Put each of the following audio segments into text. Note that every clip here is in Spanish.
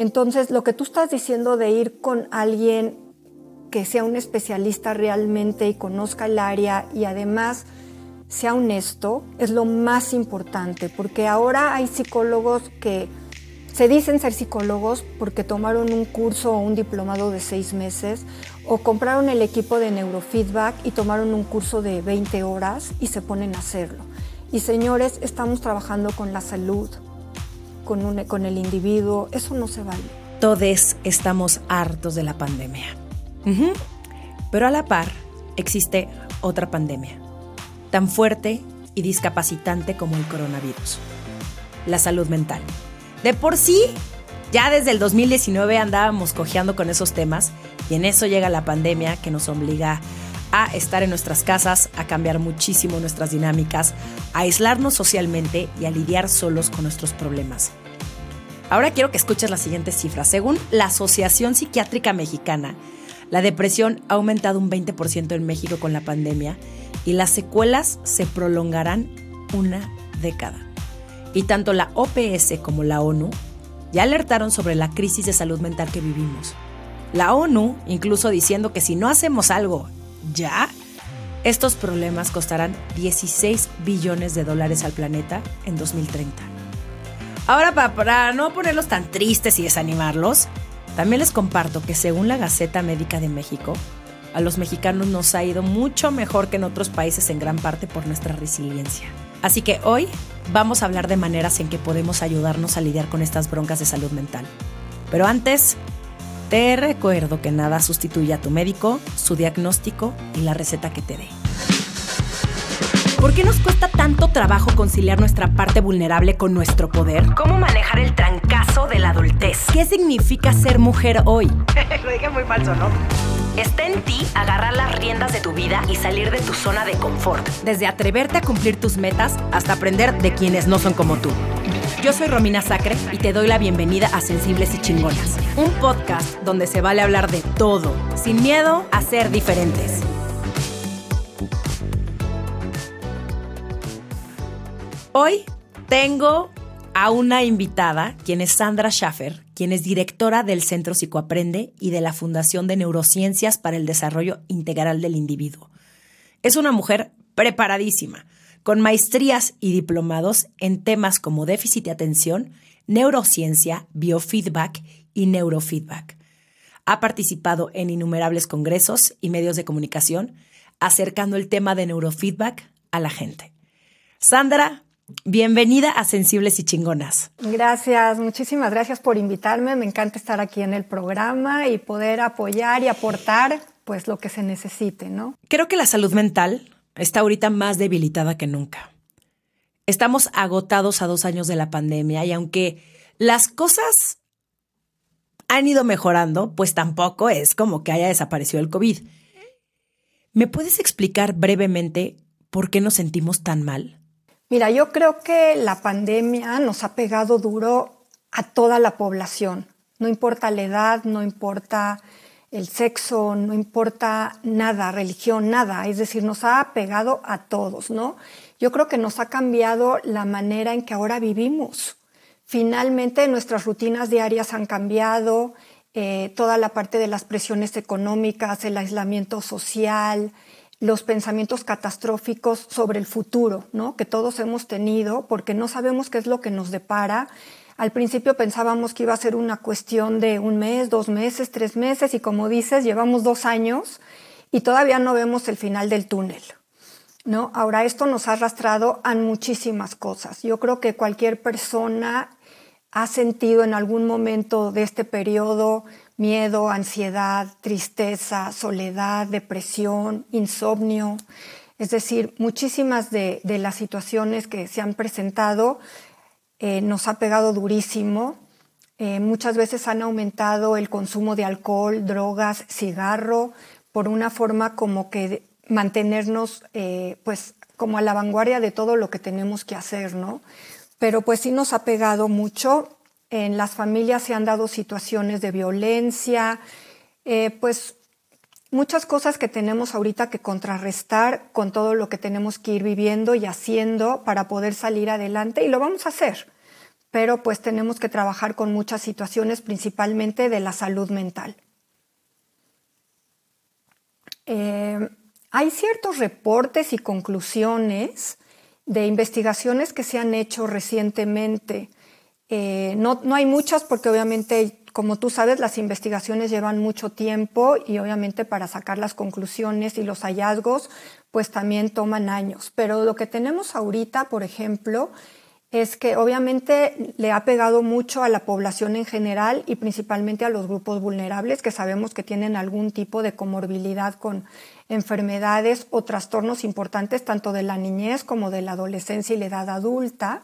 Entonces, lo que tú estás diciendo de ir con alguien que sea un especialista realmente y conozca el área y además sea honesto es lo más importante, porque ahora hay psicólogos que se dicen ser psicólogos porque tomaron un curso o un diplomado de seis meses o compraron el equipo de neurofeedback y tomaron un curso de 20 horas y se ponen a hacerlo. Y señores, estamos trabajando con la salud, con, con el individuo, eso no se vale. Todos estamos hartos de la pandemia. Pero a la par existe otra pandemia, tan fuerte y discapacitante como el coronavirus, la salud mental. De por sí, ya desde el 2019 andábamos cojeando con esos temas y en eso llega la pandemia que nos obliga a estar en nuestras casas, a cambiar muchísimo nuestras dinámicas, a aislarnos socialmente y a lidiar solos con nuestros problemas. Ahora quiero que escuches las siguientes cifras. Según la Asociación Psiquiátrica Mexicana, la depresión ha aumentado un 20% en México con la pandemia y las secuelas se prolongarán una década y tanto la OPS como la ONU ya alertaron sobre la crisis de salud mental que vivimos. La ONU incluso diciendo que si no hacemos algo ya, estos problemas costarán 16 billones de dólares al planeta en 2030. Ahora, para no ponerlos tan tristes y desanimarlos, también les comparto que según la Gaceta Médica de México, a los mexicanos nos ha ido mucho mejor que en otros países en gran parte por nuestra resiliencia. Así que hoy vamos a hablar de maneras en que podemos ayudarnos a lidiar con estas broncas de salud mental. Pero antes, te recuerdo que nada sustituye a tu médico, su diagnóstico y la receta que te dé. ¿Por qué nos cuesta tanto trabajo conciliar nuestra parte vulnerable con nuestro poder? ¿Cómo manejar el trancazo de la adultez? ¿Qué significa ser mujer hoy? Lo dije muy falso, ¿no? Está en ti agarrar las riendas de tu vida y salir de tu zona de confort. Desde atreverte a cumplir tus metas hasta aprender de quienes no son como tú. Yo soy Romina Sacre y te doy la bienvenida a Sensibles y Chingonas, un podcast donde se vale hablar de todo, sin miedo a ser diferentes. Hoy tengo a una invitada, quien es Sandra Schaffer, quien es directora del Centro Psicoaprende y de la Fundación de Neurociencias para el Desarrollo Integral del Individuo. Es una mujer preparadísima, con maestrías y diplomados en temas como déficit de atención, neurociencia, biofeedback y neurofeedback. Ha participado en innumerables congresos y medios de comunicación, acercando el tema de neurofeedback a la gente. Sandra, Bienvenida a Sensibles y Chingonas. Gracias, muchísimas gracias por invitarme. Me encanta estar aquí en el programa y poder apoyar y aportar pues lo que se necesite, ¿no? Creo que la salud mental está ahorita más debilitada que nunca. Estamos agotados a dos años de la pandemia y aunque las cosas han ido mejorando, pues tampoco es como que haya desaparecido el COVID. ¿Me puedes explicar brevemente por qué nos sentimos tan mal? Mira, yo creo que la pandemia nos ha pegado duro a toda la población. No importa la edad, no importa el sexo, no importa nada, religión, nada. Es decir, nos ha pegado a todos, ¿no? Yo creo que nos ha cambiado la manera en que ahora vivimos. Finalmente nuestras rutinas diarias han cambiado, eh, toda la parte de las presiones económicas, el aislamiento social, los pensamientos catastróficos sobre el futuro, ¿no? Que todos hemos tenido, porque no sabemos qué es lo que nos depara. Al principio pensábamos que iba a ser una cuestión de un mes, dos meses, tres meses, y como dices, llevamos dos años y todavía no vemos el final del túnel. ¿no? Ahora, esto nos ha arrastrado a muchísimas cosas. Yo creo que cualquier persona ha sentido en algún momento de este periodo miedo, ansiedad, tristeza, soledad, depresión, insomnio. Es decir, muchísimas de, las situaciones que se han presentado eh, nos ha pegado durísimo. Eh, muchas veces han aumentado el consumo de alcohol, drogas, cigarro, por una forma como que mantenernos eh, pues como a la vanguardia de todo lo que tenemos que hacer, ¿no? Pero pues sí nos ha pegado mucho en las familias se han dado situaciones de violencia, pues muchas cosas que tenemos ahorita que contrarrestar con todo lo que tenemos que ir viviendo y haciendo para poder salir adelante y lo vamos a hacer. pero pues tenemos que trabajar con muchas situaciones, principalmente de la salud mental. Eh, hay ciertos reportes y conclusiones de investigaciones que se han hecho recientemente. Eh, no, no, hay muchas porque obviamente, como tú sabes, las investigaciones llevan mucho tiempo y obviamente para sacar las conclusiones y los hallazgos, pues también toman años. Pero lo que tenemos ahorita, por ejemplo, es que obviamente le ha pegado mucho a la población en general y principalmente a los grupos vulnerables que sabemos que tienen algún tipo de comorbilidad con enfermedades o trastornos importantes tanto de la niñez como de la adolescencia y la edad adulta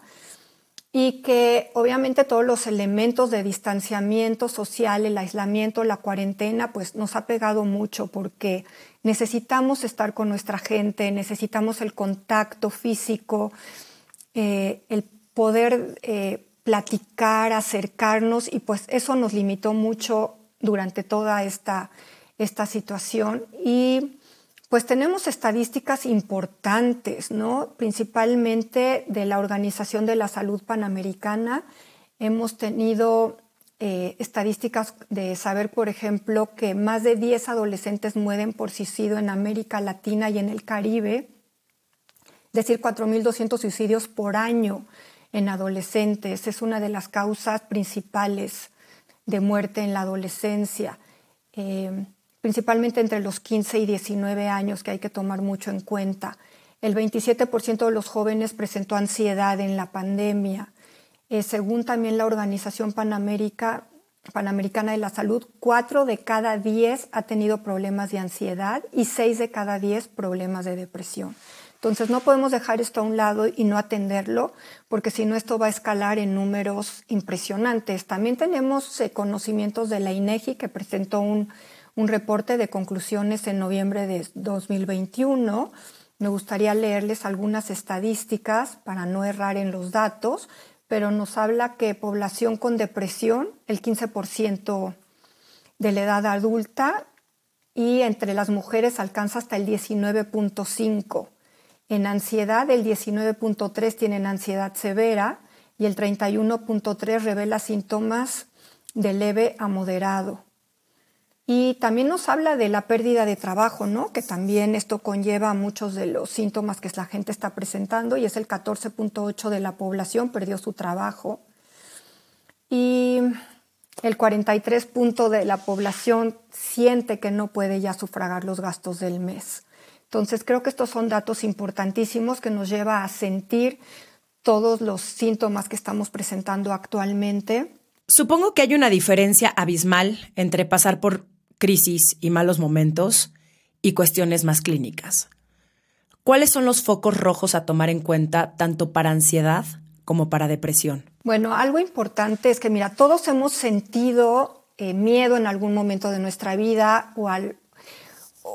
y que obviamente todos los elementos de distanciamiento social, el aislamiento, la cuarentena, pues nos ha pegado mucho porque necesitamos estar con nuestra gente, necesitamos el contacto físico, eh, el poder eh, platicar, acercarnos y pues eso nos limitó mucho durante toda esta, esta situación. Y pues tenemos estadísticas importantes, ¿no? Principalmente de la Organización de la Salud Panamericana. Hemos tenido eh, estadísticas de saber, por ejemplo, que más de 10 adolescentes mueren por suicidio en América Latina y en el Caribe, es decir, 4.200 suicidios por año en adolescentes. Es una de las causas principales de muerte en la adolescencia, eh, principalmente entre los 15 y 19 años, que hay que tomar mucho en cuenta. El 27% de los jóvenes presentó ansiedad en la pandemia. Eh, según también la Organización Panamérica, Panamericana de la Salud, 4 de cada 10 ha tenido problemas de ansiedad y 6 de cada 10 problemas de depresión. Entonces no podemos dejar esto a un lado y no atenderlo, porque si no esto va a escalar en números impresionantes. También tenemos eh, conocimientos de la INEGI que presentó un, un reporte de conclusiones en noviembre de 2021. Me gustaría leerles algunas estadísticas para no errar en los datos, pero nos habla que población con depresión, el 15% de la edad adulta, y entre las mujeres alcanza hasta el 19.5%. En ansiedad, el 19.3 tienen ansiedad severa y el 31.3 revela síntomas de leve a moderado. Y también nos habla de la pérdida de trabajo, ¿no? Que también esto conlleva muchos de los síntomas que la gente está presentando y es el 14.8 de la población perdió su trabajo. Y el 43 de la población siente que no puede ya sufragar los gastos del mes. Entonces creo que estos son datos importantísimos que nos lleva a sentir todos los síntomas que estamos presentando actualmente. Supongo que hay una diferencia abismal entre pasar por crisis y malos momentos y cuestiones más clínicas. ¿Cuáles son los focos rojos a tomar en cuenta tanto para ansiedad como para depresión? Bueno, algo importante es que, mira, todos hemos sentido eh, miedo en algún momento de nuestra vida o al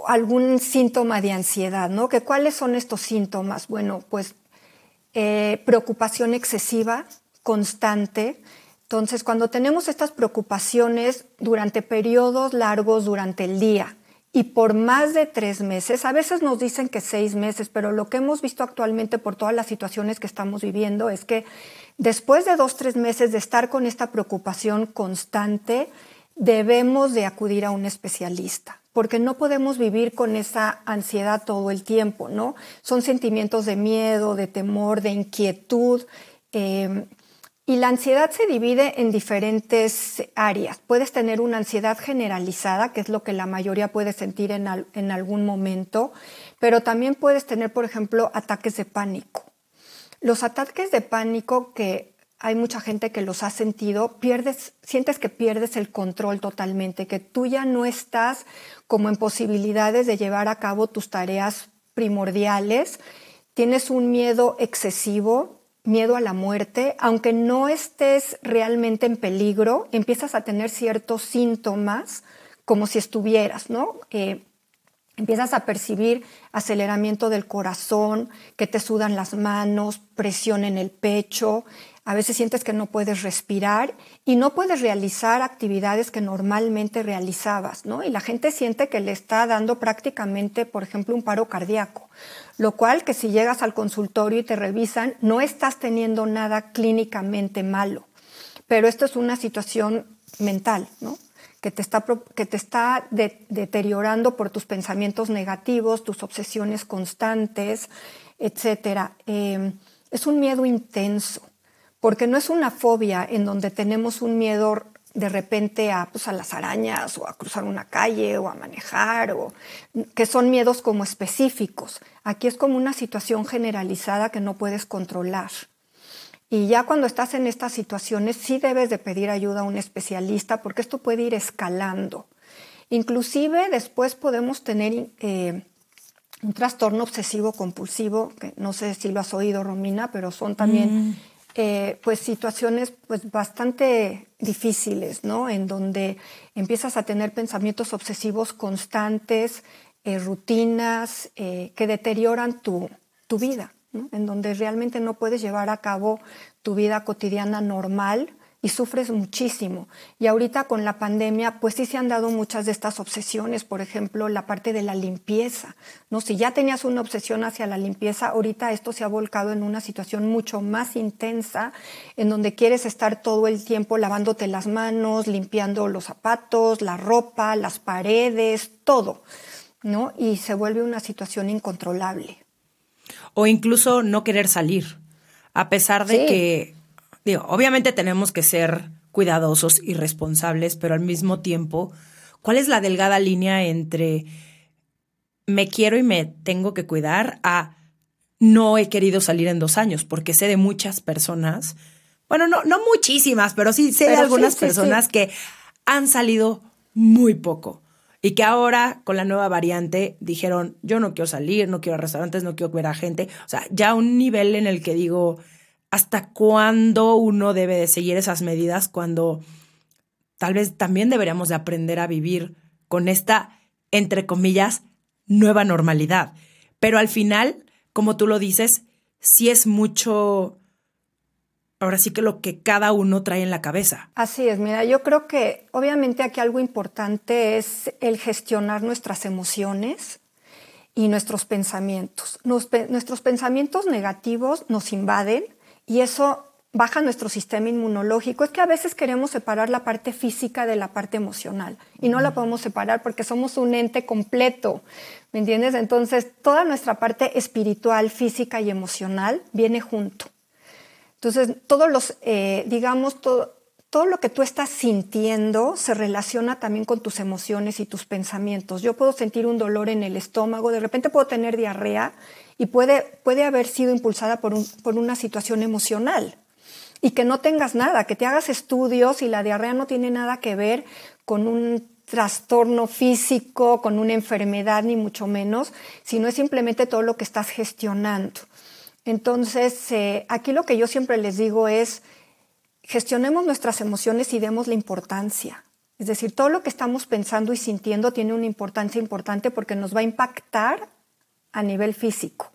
algún síntoma de ansiedad, ¿no? ¿Que ¿Cuáles son estos síntomas? Bueno, pues eh, preocupación excesiva, constante. Entonces, cuando tenemos estas preocupaciones durante periodos largos durante el día y por más de tres meses, a veces nos dicen que seis meses, pero lo que hemos visto actualmente por todas las situaciones que estamos viviendo es que después de dos, tres meses de estar con esta preocupación constante, debemos de acudir a un especialista porque no podemos vivir con esa ansiedad todo el tiempo, ¿no? Son sentimientos de miedo, de temor, de inquietud. Em, y la ansiedad se divide en diferentes áreas. Puedes tener una ansiedad generalizada, que es lo que la mayoría puede sentir en, en algún momento, pero también puedes tener, por ejemplo, ataques de pánico. Los ataques de pánico que hay mucha gente que los ha sentido, sientes que pierdes el control totalmente, que tú ya no estás como en posibilidades de llevar a cabo tus tareas primordiales, tienes un miedo excesivo, miedo a la muerte, aunque no estés realmente en peligro, empiezas a tener ciertos síntomas como si estuvieras, ¿no? Empiezas a percibir aceleramiento del corazón, que te sudan las manos, presión en el pecho, a veces sientes que no puedes respirar y no puedes realizar actividades que normalmente realizabas, ¿no? Y la gente siente que le está dando prácticamente, por ejemplo, un paro cardíaco, lo cual que si llegas al consultorio y te revisan, no estás teniendo nada clínicamente malo, pero esto es una situación mental, ¿no? que te está, que te está deteriorando por tus pensamientos negativos, tus obsesiones constantes, etc. Eh, es un miedo intenso porque no es una fobia en donde tenemos un miedo de repente a, pues, a las arañas o a cruzar una calle o a manejar, o, que son miedos como específicos. Aquí es como una situación generalizada que no puedes controlar. Y ya cuando estás en estas situaciones sí debes de pedir ayuda a un especialista porque esto puede ir escalando. Inclusive después podemos tener eh, un trastorno obsesivo compulsivo, que no sé si lo has oído, Romina, pero son también... Mm. Eh, pues situaciones pues bastante difíciles, ¿no? En donde empiezas a tener pensamientos obsesivos constantes, eh, rutinas eh, que deterioran tu, tu vida, ¿no? En donde realmente no puedes llevar a cabo tu vida cotidiana normal y sufres muchísimo. Y ahorita con la pandemia, pues sí se han dado muchas de estas obsesiones, por ejemplo, la parte de la limpieza, ¿no? Si ya tenías una obsesión hacia la limpieza, ahorita esto se ha volcado en una situación mucho más intensa, en donde quieres estar todo el tiempo lavándote las manos, limpiando los zapatos, la ropa, las paredes, todo, ¿no? Y se vuelve una situación incontrolable. O incluso no querer salir, a pesar de que Digo, obviamente tenemos que ser cuidadosos y responsables, pero al mismo tiempo, ¿cuál es la delgada línea entre me quiero y me tengo que cuidar a no he querido salir en dos años? Porque sé de muchas personas, bueno, no, no muchísimas, pero sí sé de algunas personas que han salido muy poco y que ahora con la nueva variante dijeron, yo no quiero salir, no quiero a restaurantes, no quiero ver a gente. O sea, ya un nivel en el que digo, hasta cuándo uno debe de seguir esas medidas cuando tal vez también deberíamos de aprender a vivir con esta, entre comillas, nueva normalidad. Pero al final, como tú lo dices, sí es mucho, ahora sí que lo que cada uno trae en la cabeza. Así es, mira, yo creo que obviamente aquí algo importante es el gestionar nuestras emociones y nuestros pensamientos. nuestros pensamientos negativos nos invaden y eso baja nuestro sistema inmunológico. Es que a veces queremos separar la parte física de la parte emocional y no la podemos separar porque somos un ente completo, ¿me entiendes? Entonces, toda nuestra parte espiritual, física y emocional viene junto. Entonces, todos los, eh, digamos, todo, todo lo que tú estás sintiendo se relaciona también con tus emociones y tus pensamientos. Yo puedo sentir un dolor en el estómago, de repente puedo tener diarrea y puede, puede haber sido impulsada por, por una situación emocional y que no tengas nada, que te hagas estudios y la diarrea no tiene nada que ver con un trastorno físico, con una enfermedad, ni mucho menos, sino es simplemente todo lo que estás gestionando. Entonces, eh, aquí lo que yo siempre les digo es, gestionemos nuestras emociones y demos la importancia. Es decir, todo lo que estamos pensando y sintiendo tiene una importancia importante porque nos va a impactar a nivel físico.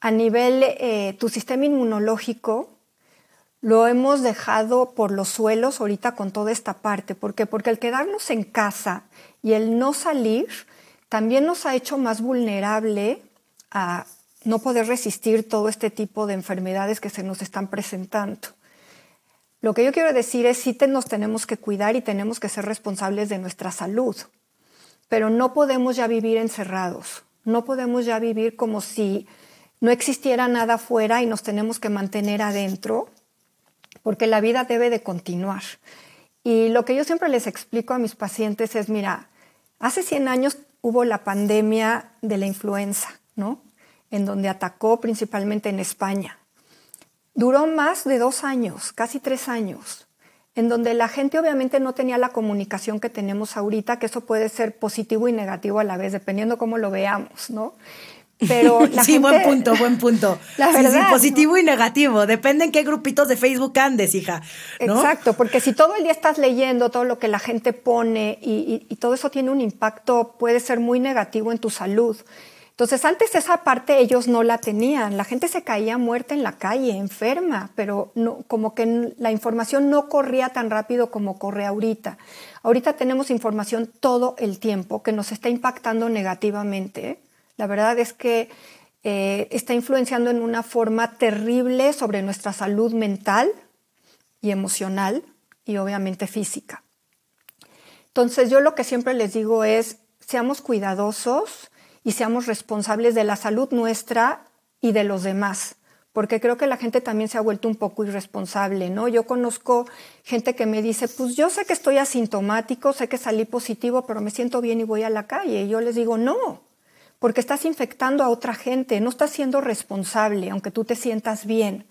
A nivel, eh, tu sistema inmunológico lo hemos dejado por los suelos ahorita con toda esta parte. ¿Por qué? Porque el quedarnos en casa y el no salir también nos ha hecho más vulnerable a no poder resistir todo este tipo de enfermedades que se nos están presentando. Lo que yo quiero decir es sí nos tenemos que cuidar y tenemos que ser responsables de nuestra salud, pero no podemos ya vivir encerrados. No podemos ya vivir como si no existiera nada afuera y nos tenemos que mantener adentro, porque la vida debe de continuar. Y lo que yo siempre les explico a mis pacientes es, mira, hace 100 años hubo la pandemia de la influenza, ¿no? En donde atacó principalmente en España. Duró más de dos años, casi tres años en donde la gente obviamente no tenía la comunicación que tenemos ahorita, que eso puede ser positivo y negativo a la vez, dependiendo cómo lo veamos, ¿no? Pero la sí, buen punto, buen punto. La verdad, positivo y negativo. Depende en qué grupitos de Facebook andes, hija. Exacto, porque si todo el día estás leyendo todo lo que la gente pone y, y todo eso tiene un impacto, puede ser muy negativo en tu salud. Entonces, antes esa parte ellos no la tenían. La gente se caía muerta en la calle, enferma, pero no, como que la información no corría tan rápido como corre ahorita. Ahorita tenemos información todo el tiempo que nos está impactando negativamente. La verdad es que eh, está influenciando en una forma terrible sobre nuestra salud mental y emocional y obviamente física. Entonces, yo lo que siempre les digo es, seamos cuidadosos y seamos responsables de la salud nuestra y de los demás, porque creo que la gente también se ha vuelto un poco irresponsable, ¿no? Yo conozco gente que me dice, pues yo sé que estoy asintomático, sé que salí positivo, pero me siento bien y voy a la calle. Y yo les digo, no, porque estás infectando a otra gente, no estás siendo responsable, aunque tú te sientas bien.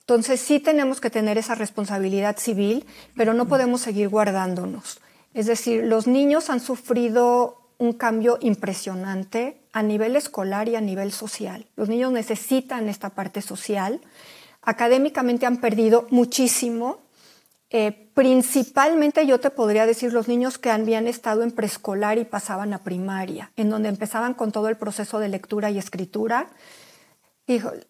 Entonces sí tenemos que tener esa responsabilidad civil, pero no podemos seguir guardándonos. Es decir, los niños han sufrido un cambio impresionante a nivel escolar y a nivel social. Los niños necesitan esta parte social. Académicamente han perdido muchísimo. Eh, principalmente yo te podría decir los niños que habían estado en preescolar y pasaban a primaria, en donde empezaban con todo el proceso de lectura y escritura.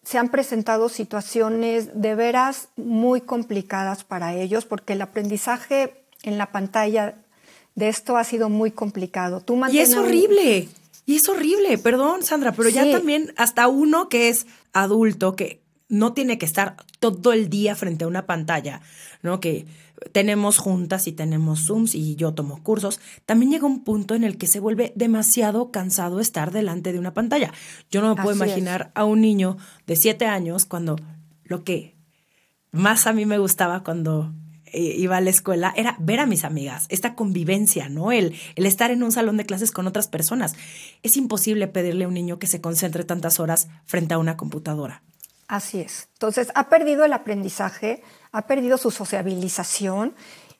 se han presentado situaciones de veras muy complicadas para ellos porque el aprendizaje en la pantalla de esto ha sido muy complicado. Tú y es horrible. Y es horrible, perdón Sandra, pero ya también hasta uno que es adulto, que no tiene que estar todo el día frente a una pantalla, ¿no? Que tenemos juntas y tenemos Zooms y yo tomo cursos, también llega un punto en el que se vuelve demasiado cansado estar delante de una pantalla. Yo no me puedo imaginar a un niño de siete años cuando lo que más a mí me gustaba cuando iba a la escuela era ver a mis amigas, esta convivencia, ¿no? El, el estar en un salón de clases con otras personas. Es imposible pedirle a un niño que se concentre tantas horas frente a una computadora. Así es. Entonces, ha perdido el aprendizaje, ha perdido su sociabilización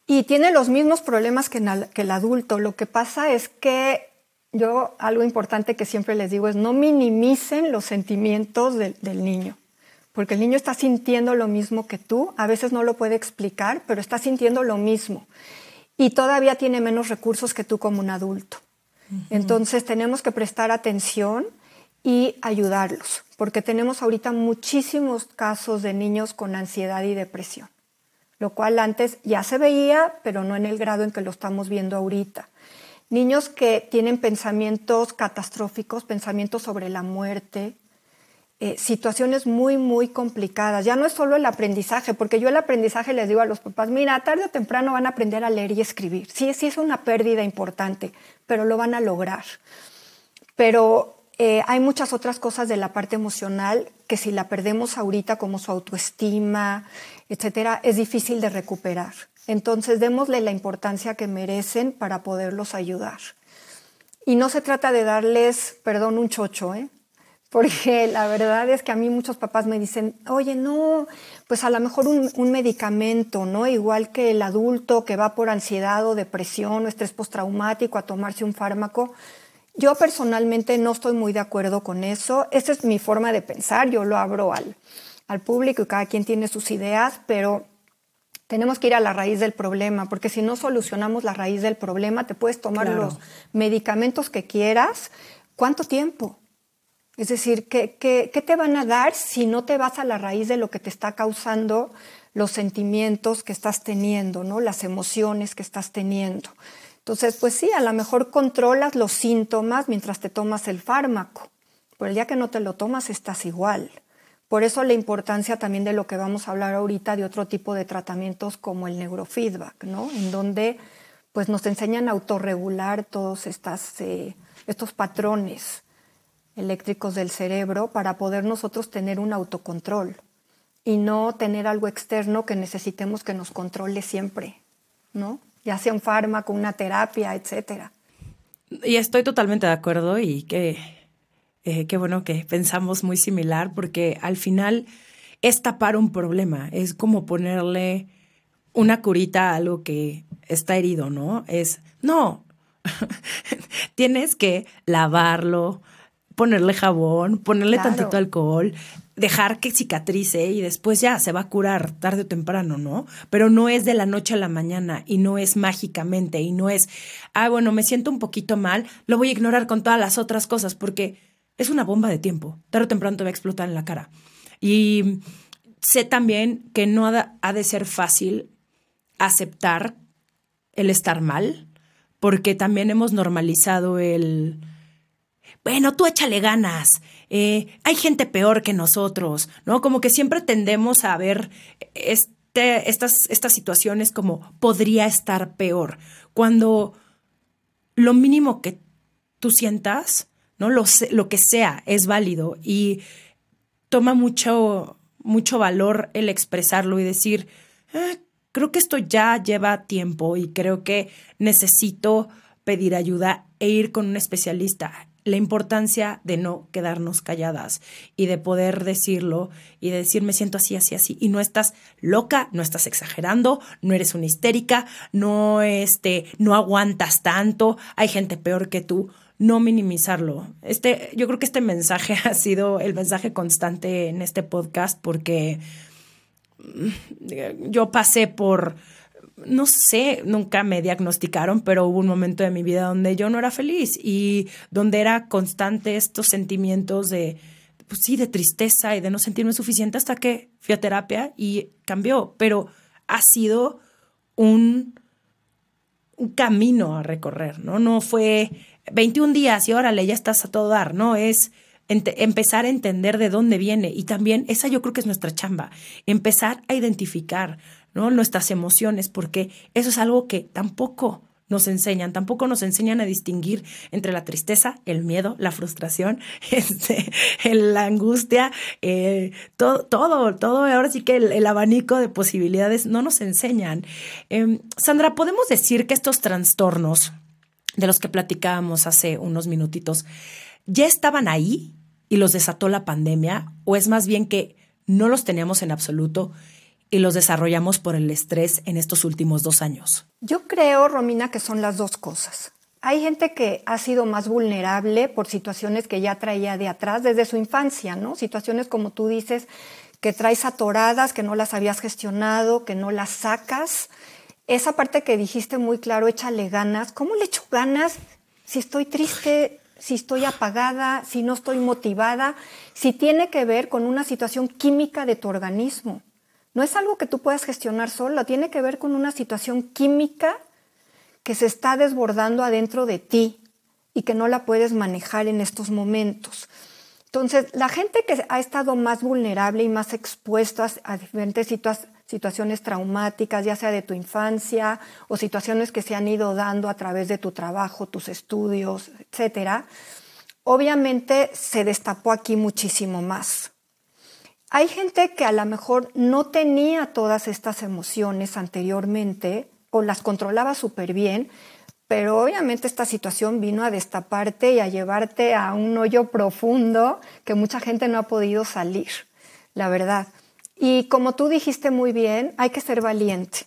y tiene los mismos problemas que, el adulto. Lo que pasa es que yo algo importante que siempre les digo es no minimicen los sentimientos del niño porque el niño está sintiendo lo mismo que tú, a veces no lo puede explicar, pero está sintiendo lo mismo y todavía tiene menos recursos que tú como un adulto. Entonces tenemos que prestar atención y ayudarlos, porque tenemos ahorita muchísimos casos de niños con ansiedad y depresión, lo cual antes ya se veía, pero no en el grado en que lo estamos viendo ahorita. Niños que tienen pensamientos catastróficos, pensamientos sobre la muerte, eh, situaciones muy, muy complicadas. Ya no es solo el aprendizaje, porque yo el aprendizaje les digo a los papás, mira, tarde o temprano van a aprender a leer y escribir. Sí, sí es una pérdida importante, pero lo van a lograr. Pero eh, hay muchas otras cosas de la parte emocional que si la perdemos ahorita, como su autoestima, etcétera, es difícil de recuperar. Entonces, démosle la importancia que merecen para poderlos ayudar. Y no se trata de darles, perdón, un chocho, ¿eh? Porque la verdad es que a mí muchos papás me dicen, oye, no, pues a lo mejor un, medicamento, ¿no? Igual que el adulto que va por ansiedad o depresión o estrés postraumático a tomarse un fármaco. Yo personalmente no estoy muy de acuerdo con eso. Esa es mi forma de pensar, yo lo abro al, al público y cada quien tiene sus ideas, pero tenemos que ir a la raíz del problema, porque si no solucionamos la raíz del problema, te puedes tomar los medicamentos que quieras. ¿Cuánto tiempo? Es decir, ¿qué, ¿qué, te van a dar si no te vas a la raíz de lo que te está causando los sentimientos que estás teniendo, ¿no? las emociones que estás teniendo? Entonces, pues sí, a lo mejor controlas los síntomas mientras te tomas el fármaco, pero el día que no te lo tomas estás igual. Por eso la importancia también de lo que vamos a hablar ahorita de otro tipo de tratamientos como el neurofeedback, ¿no? En donde pues nos enseñan a autorregular todos eh, estos patrones eléctricos del cerebro para poder nosotros tener un autocontrol y no tener algo externo que necesitemos que nos controle siempre, ¿no? Ya sea un fármaco, una terapia, etcétera. Y estoy totalmente de acuerdo y que eh, qué bueno que pensamos muy similar porque al final es tapar un problema, es como ponerle una curita a algo que está herido, ¿no? Es, no, tienes que lavarlo, ponerle jabón, ponerle tantito alcohol, dejar que cicatrice y después ya se va a curar tarde o temprano, ¿no? Pero no es de la noche a la mañana y no es mágicamente y no es, ah, bueno, me siento un poquito mal, lo voy a ignorar con todas las otras cosas porque es una bomba de tiempo. Tarde o temprano te va a explotar en la cara. Y sé también que no ha de ser fácil aceptar el estar mal, porque también hemos normalizado el, bueno, tú échale ganas, eh, hay gente peor que nosotros, ¿no? Como que siempre tendemos a ver este, estas, estas situaciones como podría estar peor, cuando lo mínimo que tú sientas, ¿no? Lo, que sea es válido y toma mucho, mucho valor el expresarlo y decir, ah, creo que esto ya lleva tiempo y creo que necesito pedir ayuda e ir con un especialista. La importancia de no quedarnos calladas y de poder decirlo y de decir me siento así, así, así. Y no estás loca, no estás exagerando, no eres una histérica, no, este, no aguantas tanto, hay gente peor que tú no minimizarlo. Este, yo creo que este mensaje ha sido el mensaje constante en este podcast porque yo pasé por, no sé, nunca me diagnosticaron, pero hubo un momento de mi vida donde yo no era feliz y donde era constante estos sentimientos de, pues sí, de tristeza y de no sentirme suficiente hasta que fui a terapia y cambió, pero ha sido un, un camino a recorrer, ¿no? No fue 21 días y órale, ya estás a todo dar, ¿no? Es empezar a entender de dónde viene y también esa yo creo que es nuestra chamba, empezar a identificar nuestras emociones, porque eso es algo que tampoco nos enseñan, tampoco nos enseñan a distinguir entre la tristeza, el miedo, la frustración, este, la angustia, eh, todo, todo, todo, ahora sí que el, abanico de posibilidades no nos enseñan. Em, Sandra, ¿podemos decir que estos trastornos de los que platicábamos hace unos minutitos ya estaban ahí y los desató la pandemia? ¿O es más bien que no los teníamos en absoluto y los desarrollamos por el estrés en estos últimos dos años? Yo creo, Romina, que son las dos cosas. Hay gente que ha sido más vulnerable por situaciones que ya traía de atrás desde su infancia, ¿no? Situaciones como tú dices, que traes atoradas, que no las habías gestionado, que no las sacas. Esa parte que dijiste muy claro, échale ganas. ¿Cómo le echo ganas si estoy triste, si estoy apagada, si no estoy motivada, si tiene que ver con una situación química de tu organismo. No es algo que tú puedas gestionar solo, tiene que ver con una situación química que se está desbordando adentro de ti y que no la puedes manejar en estos momentos. Entonces, la gente que ha estado más vulnerable y más expuesta a diferentes situaciones traumáticas, ya sea de tu infancia o situaciones que se han ido dando a través de tu trabajo, tus estudios, etcétera, obviamente se destapó aquí muchísimo más. Hay gente que a lo mejor no tenía todas estas emociones anteriormente o las controlaba súper bien, pero obviamente esta situación vino a destaparte y a llevarte a un hoyo profundo que mucha gente no ha podido salir, la verdad. Y como tú dijiste muy bien, hay que ser valiente.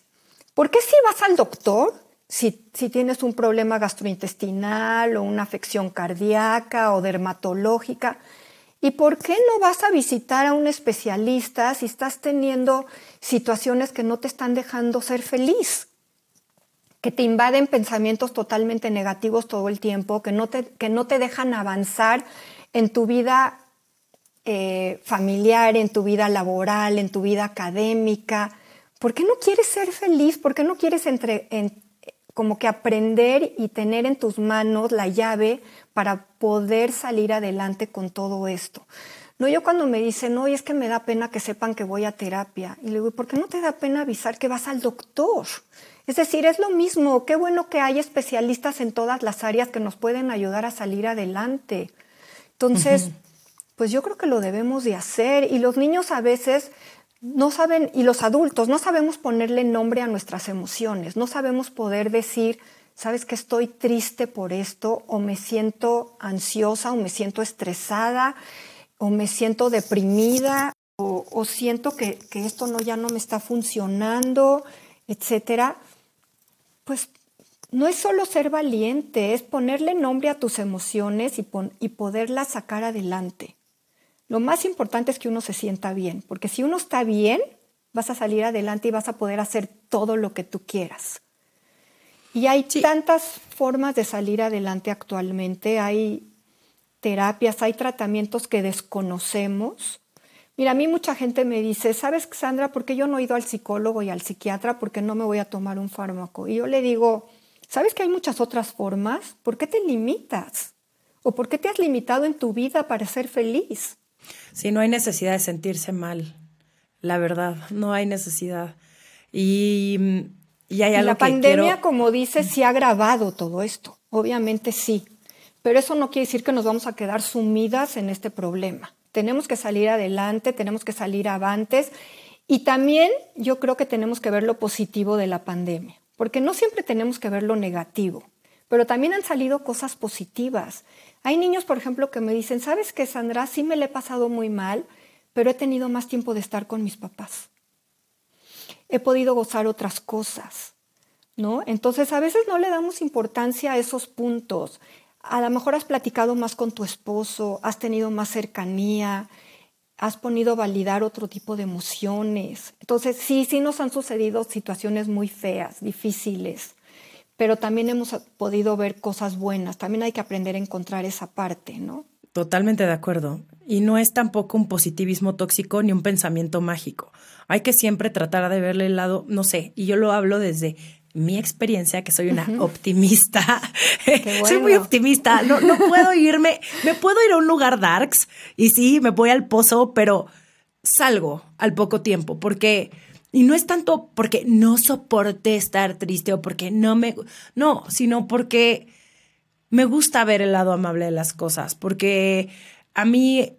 ¿Por qué si vas al doctor, si, si tienes un problema gastrointestinal o una afección cardíaca o dermatológica, ¿Y por qué no vas a visitar a un especialista si estás teniendo situaciones que no te están dejando ser feliz? que te invaden pensamientos totalmente negativos todo el tiempo, que no te, que no te dejan avanzar en tu vida eh, familiar, en tu vida laboral, en tu vida académica. ¿Por qué no quieres ser feliz? ¿Por qué no quieres entre, como que aprender y tener en tus manos la llave para poder salir adelante con todo esto? No, yo cuando me dicen, no, es que me da pena que sepan que voy a terapia. Y le digo, ¿por qué no te da pena avisar que vas al doctor? Es decir, es lo mismo, qué bueno que hay especialistas en todas las áreas que nos pueden ayudar a salir adelante. Entonces, pues yo creo que lo debemos de hacer y los niños a veces no saben, y los adultos, no sabemos ponerle nombre a nuestras emociones, no sabemos poder decir, sabes que estoy triste por esto, o me siento ansiosa, o me siento estresada, o me siento deprimida, o, siento que, esto no, ya no me está funcionando, etcétera pues no es solo ser valiente, es ponerle nombre a tus emociones y poderlas sacar adelante. Lo más importante es que uno se sienta bien, porque si uno está bien, vas a salir adelante y vas a poder hacer todo lo que tú quieras. Y hay tantas formas de salir adelante actualmente, hay terapias, hay tratamientos que desconocemos. Mira, a mí mucha gente me dice, ¿sabes, Sandra, por qué yo no he ido al psicólogo y al psiquiatra? Porque no me voy a tomar un fármaco. Y yo le digo, ¿sabes que hay muchas otras formas? ¿Por qué te limitas? ¿O por qué te has limitado en tu vida para ser feliz? Sí, no hay necesidad de sentirse mal, la verdad, no hay necesidad. Y y la pandemia, como dices, sí ha agravado todo esto. Obviamente sí. Pero eso no quiere decir que nos vamos a quedar sumidas en este problema. Tenemos que salir adelante, tenemos que salir avantes. Y también yo creo que tenemos que ver lo positivo de la pandemia, porque no siempre tenemos que ver lo negativo, pero también han salido cosas positivas. Hay niños, por ejemplo, que me dicen, ¿sabes qué, Sandra? Sí me le he pasado muy mal, pero he tenido más tiempo de estar con mis papás he podido gozar otras cosas, ¿no? Entonces a veces no le damos importancia a esos puntos. A lo mejor has platicado más con tu esposo, has tenido más cercanía, has podido validar otro tipo de emociones. Entonces sí, sí nos han sucedido situaciones muy feas, difíciles, pero también hemos podido ver cosas buenas. También hay que aprender a encontrar esa parte, ¿no? Totalmente de acuerdo. Y no es tampoco un positivismo tóxico ni un pensamiento mágico. Hay que siempre tratar de verle el lado, no sé, y yo lo hablo desde mi experiencia, que soy una optimista. soy muy optimista. No, no puedo irme, me puedo ir a un lugar darks y sí, me voy al pozo, pero salgo al poco tiempo porque... Y no es tanto porque no soporte estar triste o porque no me... No, sino porque me gusta ver el lado amable de las cosas, porque a mí,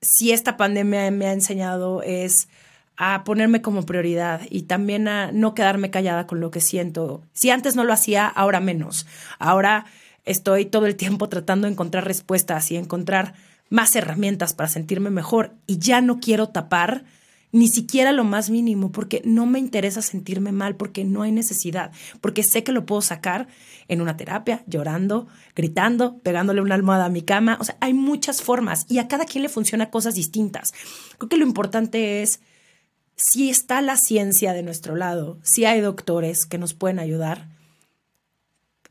si esta pandemia me ha enseñado es a ponerme como prioridad y también a no quedarme callada con lo que siento. Si antes no lo hacía, ahora menos. Ahora estoy todo el tiempo tratando de encontrar respuestas y encontrar más herramientas para sentirme mejor y ya no quiero tapar ni siquiera lo más mínimo, porque no me interesa sentirme mal, porque no hay necesidad, porque sé que lo puedo sacar en una terapia, llorando, gritando, pegándole una almohada a mi cama. O sea, hay muchas formas y a cada quien le funciona cosas distintas. Creo que lo importante es si está la ciencia de nuestro lado, si hay doctores que nos pueden ayudar,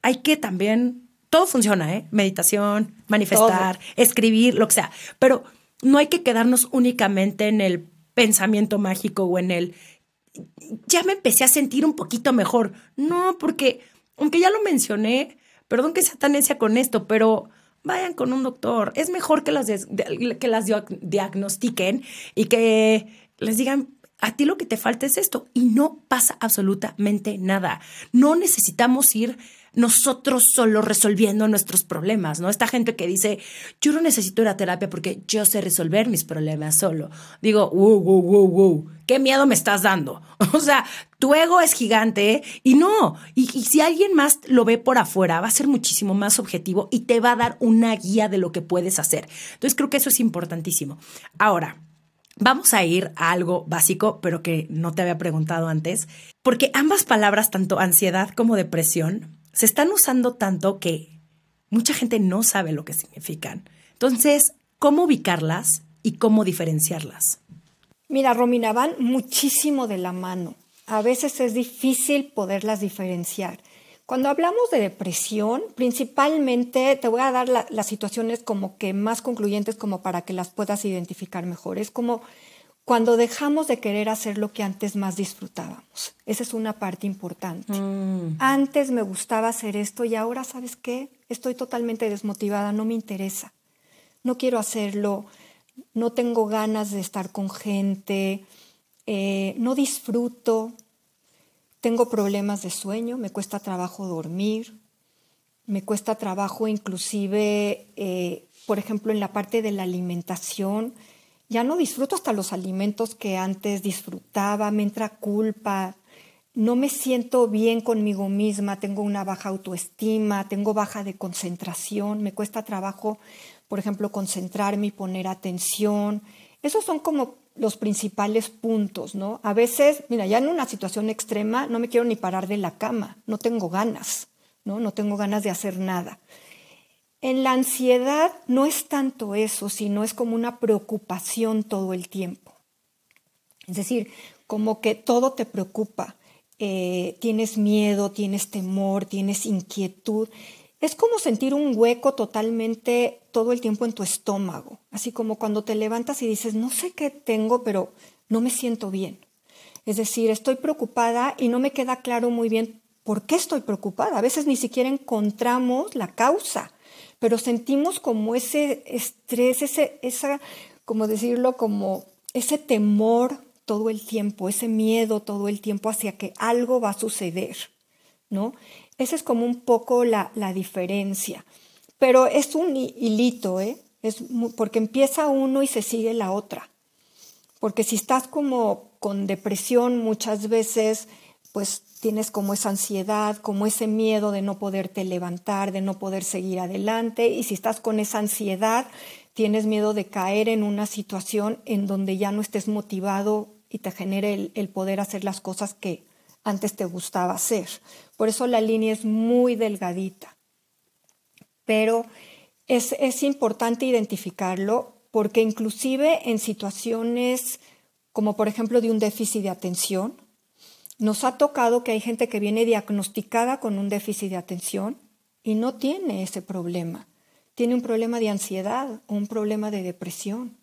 hay que también, todo funciona, ¿eh? Meditación, manifestar, escribir, lo que sea, pero no hay que quedarnos únicamente en el pensamiento mágico o en el, ya me empecé a sentir un poquito mejor. No, porque, aunque ya lo mencioné, perdón que sea tan necia con esto, pero vayan con un doctor. Es mejor que las, que las diagnostiquen y que les digan, a ti lo que te falta es esto y no pasa absolutamente nada. No necesitamos ir nosotros solo resolviendo nuestros problemas, ¿no? Esta gente que dice, yo no necesito ir a terapia porque yo sé resolver mis problemas solo. Digo, wow, wow, wow, wow, qué miedo me estás dando. O sea, tu ego es gigante y no. Y, y si alguien más lo ve por afuera, va a ser muchísimo más objetivo y te va a dar una guía de lo que puedes hacer. Entonces creo que eso es importantísimo. Ahora, Vamos a ir a algo básico, pero que no te había preguntado antes, porque ambas palabras, tanto ansiedad como depresión, se están usando tanto que mucha gente no sabe lo que significan. Entonces, ¿cómo ubicarlas y cómo diferenciarlas? Mira, Romina, van muchísimo de la mano. A veces es difícil poderlas diferenciar. Cuando hablamos de depresión, principalmente te voy a dar las situaciones como que más concluyentes como para que las puedas identificar mejor. Es como cuando dejamos de querer hacer lo que antes más disfrutábamos. Esa es una parte importante. Mm. Antes me gustaba hacer esto y ahora, ¿sabes qué? Estoy totalmente desmotivada, no me interesa. No quiero hacerlo, no tengo ganas de estar con gente, eh, no disfruto, tengo problemas de sueño, me cuesta trabajo dormir, me cuesta trabajo inclusive, eh, por ejemplo, en la parte de la alimentación. Ya no disfruto hasta los alimentos que antes disfrutaba, me entra culpa, no me siento bien conmigo misma, tengo una baja autoestima, tengo baja de concentración, me cuesta trabajo, por ejemplo, concentrarme y poner atención. Esos son como los principales puntos, ¿no? A veces, mira, ya en una situación extrema no me quiero ni parar de la cama, no tengo ganas, ¿no? No tengo ganas de hacer nada. En la ansiedad no es tanto eso, sino es como una preocupación todo el tiempo. Es decir, como que todo te preocupa. Eh, tienes miedo, tienes temor, tienes inquietud. Es como sentir un hueco totalmente todo el tiempo en tu estómago, así como cuando te levantas y dices, no sé qué tengo, pero no me siento bien. Es decir, estoy preocupada y no me queda claro muy bien por qué estoy preocupada. A veces ni siquiera encontramos la causa pero sentimos como ese estrés, ese, esa, como decirlo, como ese temor todo el tiempo, ese miedo todo el tiempo hacia que algo va a suceder, ¿no? Esa es como un poco la, la diferencia. Pero es un hilito, ¿eh? Es porque empieza uno y se sigue la otra. Porque si estás como con depresión muchas veces, pues tienes como esa ansiedad, como ese miedo de no poderte levantar, de no poder seguir adelante. Y si estás con esa ansiedad, tienes miedo de caer en una situación en donde ya no estés motivado y te genere el, poder hacer las cosas que antes te gustaba hacer. Por eso la línea es muy delgadita. Pero es, es importante identificarlo porque inclusive en situaciones como por ejemplo de un déficit de atención, nos ha tocado que hay gente que viene diagnosticada con un déficit de atención y no tiene ese problema. Tiene un problema de ansiedad o un problema de depresión.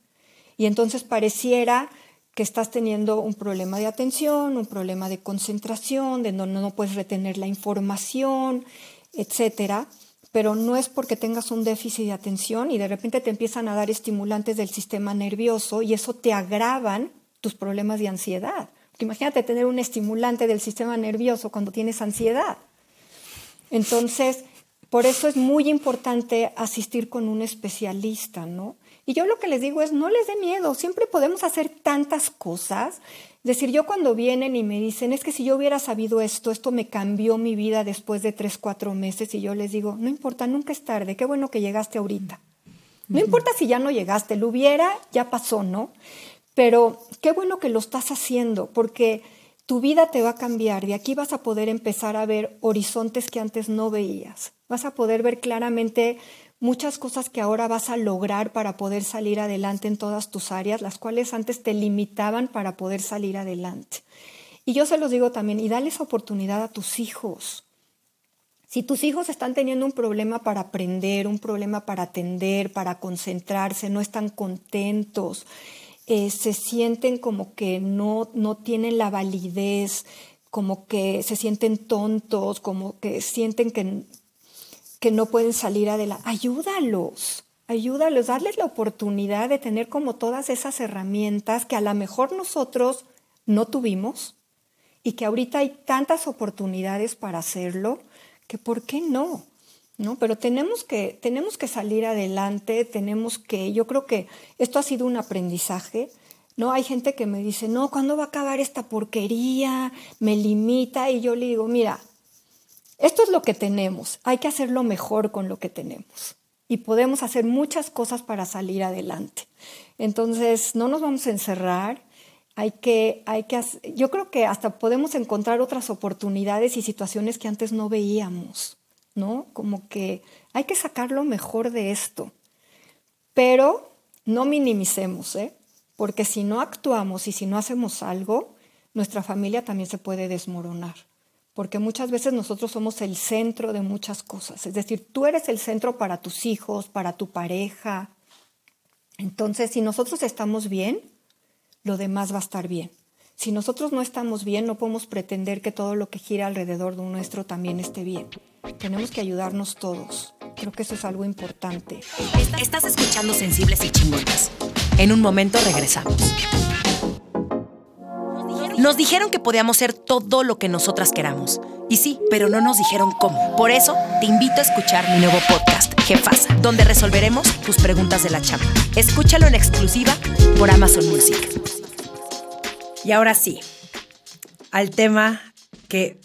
Y entonces pareciera que estás teniendo un problema de atención, un problema de concentración, de donde no puedes retener la información, etcétera, pero no es porque tengas un déficit de atención y de repente te empiezan a dar estimulantes del sistema nervioso y eso te agravan tus problemas de ansiedad imagínate tener un estimulante del sistema nervioso cuando tienes ansiedad. Entonces, por eso es muy importante asistir con un especialista, ¿no? Y yo lo que les digo es, no les dé miedo, siempre podemos hacer tantas cosas. Es decir, yo cuando vienen y me dicen, es que si yo hubiera sabido esto, esto me cambió mi vida después de tres, cuatro meses, y yo les digo, no importa, nunca es tarde, qué bueno que llegaste ahorita. No importa si ya no llegaste, lo hubiera, ya pasó, ¿no? Pero qué bueno que lo estás haciendo, porque tu vida te va a cambiar. De aquí vas a poder empezar a ver horizontes que antes no veías. Vas a poder ver claramente muchas cosas que ahora vas a lograr para poder salir adelante en todas tus áreas, las cuales antes te limitaban para poder salir adelante. Y yo se los digo también, y dale esa oportunidad a tus hijos. Si tus hijos están teniendo un problema para aprender, un problema para atender, para concentrarse, no están contentos, eh, se sienten como que no, no tienen la validez, como que se sienten tontos, como que sienten que, que no pueden salir adelante. Ayúdalos, ayúdalos, darles la oportunidad de tener como todas esas herramientas que a lo mejor nosotros no tuvimos y que ahorita hay tantas oportunidades para hacerlo que ¿por qué no? ¿No? Pero tenemos que, tenemos que salir adelante, tenemos que, yo creo que esto ha sido un aprendizaje, ¿no? Hay gente que me dice, no, ¿cuándo va a acabar esta porquería? Me limita y yo le digo, mira, esto es lo que tenemos, hay que hacerlo mejor con lo que tenemos y podemos hacer muchas cosas para salir adelante. Entonces, no nos vamos a encerrar, hay que, hay que, yo creo que hasta podemos encontrar otras oportunidades y situaciones que antes no veíamos. ¿No? Como que hay que sacar lo mejor de esto. Pero no minimicemos, ¿eh? Porque si no actuamos y si no hacemos algo, nuestra familia también se puede desmoronar. Porque muchas veces nosotros somos el centro de muchas cosas. Es decir, tú eres el centro para tus hijos, para tu pareja. Entonces, si nosotros estamos bien, lo demás va a estar bien. Si nosotros no estamos bien, no podemos pretender que todo lo que gira alrededor de nuestro también esté bien. Tenemos que ayudarnos todos. Creo que eso es algo importante. Estás escuchando Sensibles y Chingonas. En un momento regresamos. Nos dijeron que podíamos ser todo lo que nosotras queramos. Y sí, pero no nos dijeron cómo. Por eso te invito a escuchar mi nuevo podcast, Jefasa, donde resolveremos tus preguntas de la chamba. Escúchalo en exclusiva por Amazon Music. Y ahora sí, al tema que,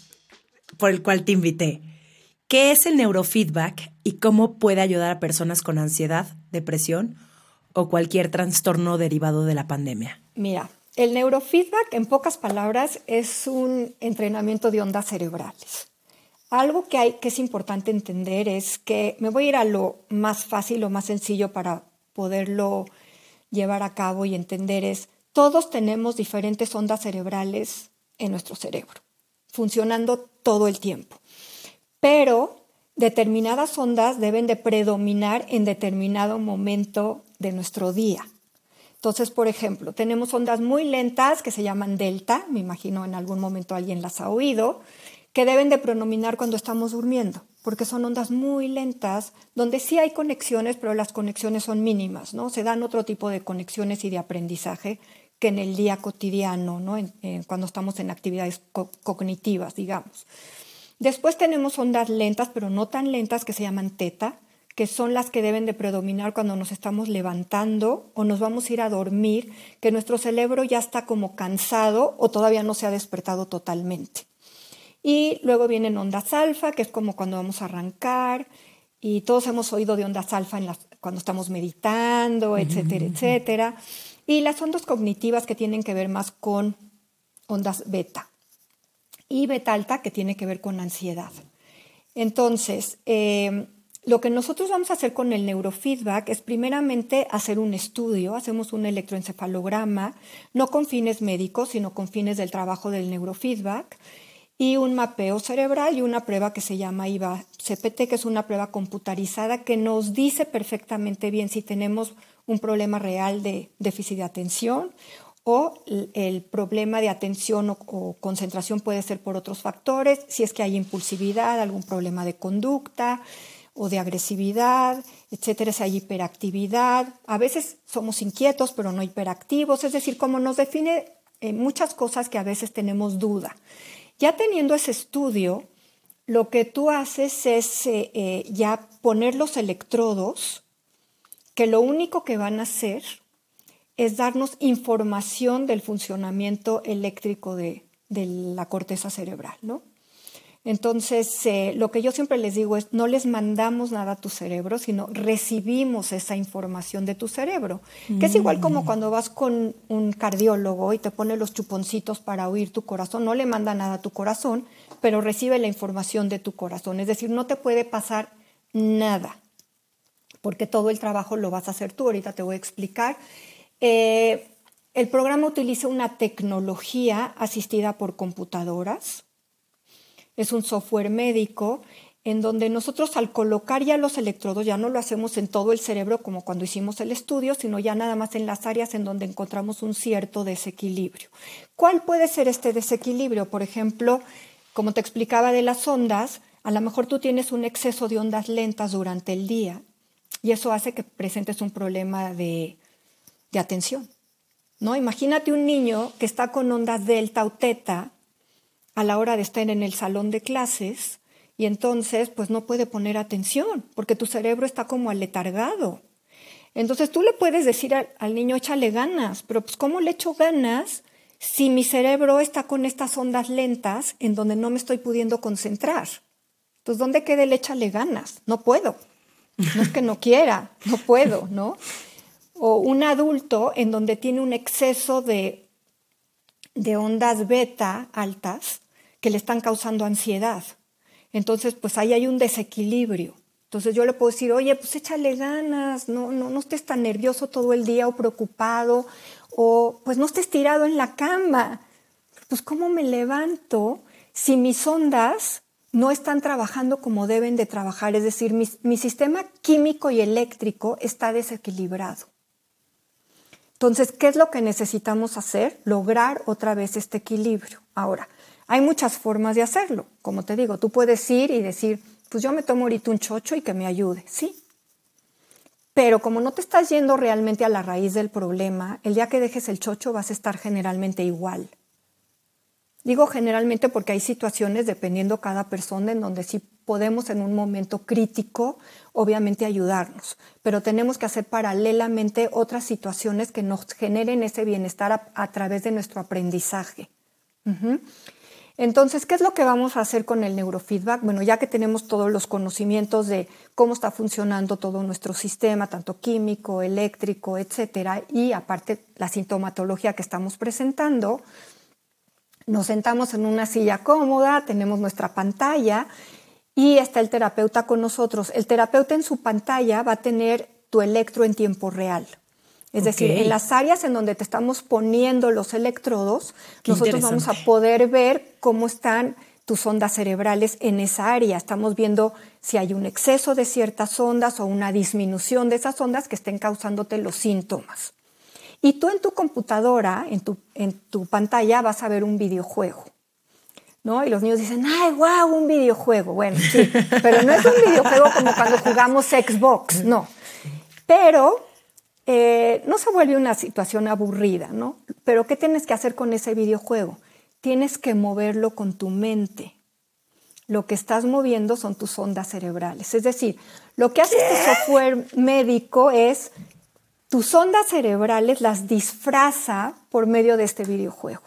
por el cual te invité. ¿Qué es el neurofeedback y cómo puede ayudar a personas con ansiedad, depresión o cualquier trastorno derivado de la pandemia? Mira, el neurofeedback, en pocas palabras, es un entrenamiento de ondas cerebrales. algo que, hay, que es importante entender es que me voy a ir a lo más fácil, lo más sencillo para poderlo llevar a cabo y entender es, todos tenemos diferentes ondas cerebrales en nuestro cerebro, funcionando todo el tiempo. Pero determinadas ondas deben de predominar en determinado momento de nuestro día. Entonces, por ejemplo, tenemos ondas muy lentas que se llaman delta, me imagino en algún momento alguien las ha oído, que deben de predominar cuando estamos durmiendo, porque son ondas muy lentas, donde sí hay conexiones, pero las conexiones son mínimas, ¿no? Se dan otro tipo de conexiones y de aprendizaje que en el día cotidiano, ¿no? cuando estamos en actividades cognitivas, digamos. Después tenemos ondas lentas, pero no tan lentas, que se llaman teta, que son las que deben de predominar cuando nos estamos levantando o nos vamos a ir a dormir, que nuestro cerebro ya está como cansado o todavía no se ha despertado totalmente. Y luego vienen ondas alfa, que es como cuando vamos a arrancar, y todos hemos oído de ondas alfa en cuando estamos meditando, etcétera, etcétera. Y las ondas cognitivas que tienen que ver más con ondas beta. Y beta alta que tiene que ver con ansiedad. Entonces, eh, lo que nosotros vamos a hacer con el neurofeedback es primeramente hacer un estudio, hacemos un electroencefalograma, no con fines médicos, sino con fines del trabajo del neurofeedback, y un mapeo cerebral y una prueba que se llama IVA-CPT, que es una prueba computarizada que nos dice perfectamente bien si tenemos un problema real de déficit de atención o el problema de atención o, concentración puede ser por otros factores, si es que hay impulsividad, algún problema de conducta o de agresividad, etcétera, si hay hiperactividad. A veces somos inquietos, pero no hiperactivos, es decir, como nos define eh, muchas cosas que a veces tenemos duda. Ya teniendo ese estudio, lo que tú haces es eh, eh, ya poner los electrodos que lo único que van a hacer es darnos información del funcionamiento eléctrico de, la corteza cerebral, ¿no? Entonces, eh, lo que yo siempre les digo es, no les mandamos nada a tu cerebro, sino recibimos esa información de tu cerebro, que es igual como mm. cuando vas con un cardiólogo y te pone los chuponcitos para oír tu corazón, no le manda nada a tu corazón, pero recibe la información de tu corazón, es decir, no te puede pasar nada porque todo el trabajo lo vas a hacer tú. Ahorita te voy a explicar. Eh, el programa utiliza una tecnología asistida por computadoras. Es un software médico en donde nosotros al colocar ya los electrodos ya no lo hacemos en todo el cerebro como cuando hicimos el estudio, sino ya nada más en las áreas en donde encontramos un cierto desequilibrio. ¿Cuál puede ser este desequilibrio? Por ejemplo, como te explicaba de las ondas, a lo mejor tú tienes un exceso de ondas lentas durante el día y eso hace que presentes un problema de, atención. ¿no? Imagínate un niño que está con ondas delta o teta a la hora de estar en el salón de clases y entonces pues no puede poner atención porque tu cerebro está como aletargado. Entonces tú le puedes decir al, al niño échale ganas, pero pues ¿cómo le echo ganas si mi cerebro está con estas ondas lentas en donde no me estoy pudiendo concentrar? Entonces, ¿dónde queda el échale ganas? No puedo. No es que no quiera, no puedo, ¿no? O un adulto en donde tiene un exceso de, de ondas beta altas que le están causando ansiedad. Entonces, pues ahí hay un desequilibrio. Entonces yo le puedo decir, oye, pues échale ganas, no, no, no estés tan nervioso todo el día o preocupado, o pues no estés tirado en la cama. Pues ¿cómo me levanto si mis ondas no están trabajando como deben de trabajar, es decir, mi, sistema químico y eléctrico está desequilibrado. Entonces, ¿qué es lo que necesitamos hacer? Lograr otra vez este equilibrio. Ahora, hay muchas formas de hacerlo. Como te digo, tú puedes ir y decir, pues yo me tomo ahorita un chocho y que me ayude. Sí. Pero como no te estás yendo realmente a la raíz del problema, el día que dejes el chocho vas a estar generalmente igual. Digo generalmente porque hay situaciones, dependiendo cada persona, en donde sí podemos en un momento crítico, obviamente, ayudarnos, pero tenemos que hacer paralelamente otras situaciones que nos generen ese bienestar a, través de nuestro aprendizaje. Entonces, ¿qué es lo que vamos a hacer con el neurofeedback? Bueno, ya que tenemos todos los conocimientos de cómo está funcionando todo nuestro sistema, tanto químico, eléctrico, etcétera, y aparte la sintomatología que estamos presentando, nos sentamos en una silla cómoda, tenemos nuestra pantalla y está el terapeuta con nosotros. El terapeuta en su pantalla va a tener tu electro en tiempo real. Es decir, en las áreas en donde te estamos poniendo los electrodos, nosotros vamos a poder ver cómo están tus ondas cerebrales en esa área. Estamos viendo si hay un exceso de ciertas ondas o una disminución de esas ondas que estén causándote los síntomas. Y tú en tu computadora, en tu, en tu pantalla, vas a ver un videojuego. ¿No? Y los niños dicen, ay, wow, un videojuego. Bueno, sí, pero no es un videojuego como cuando jugamos Xbox, no. Pero eh, no se vuelve una situación aburrida, ¿no? Pero ¿qué tienes que hacer con ese videojuego? Tienes que moverlo con tu mente. Lo que estás moviendo son tus ondas cerebrales. Es decir, lo que hace este software médico es tus ondas cerebrales las disfraza por medio de este videojuego.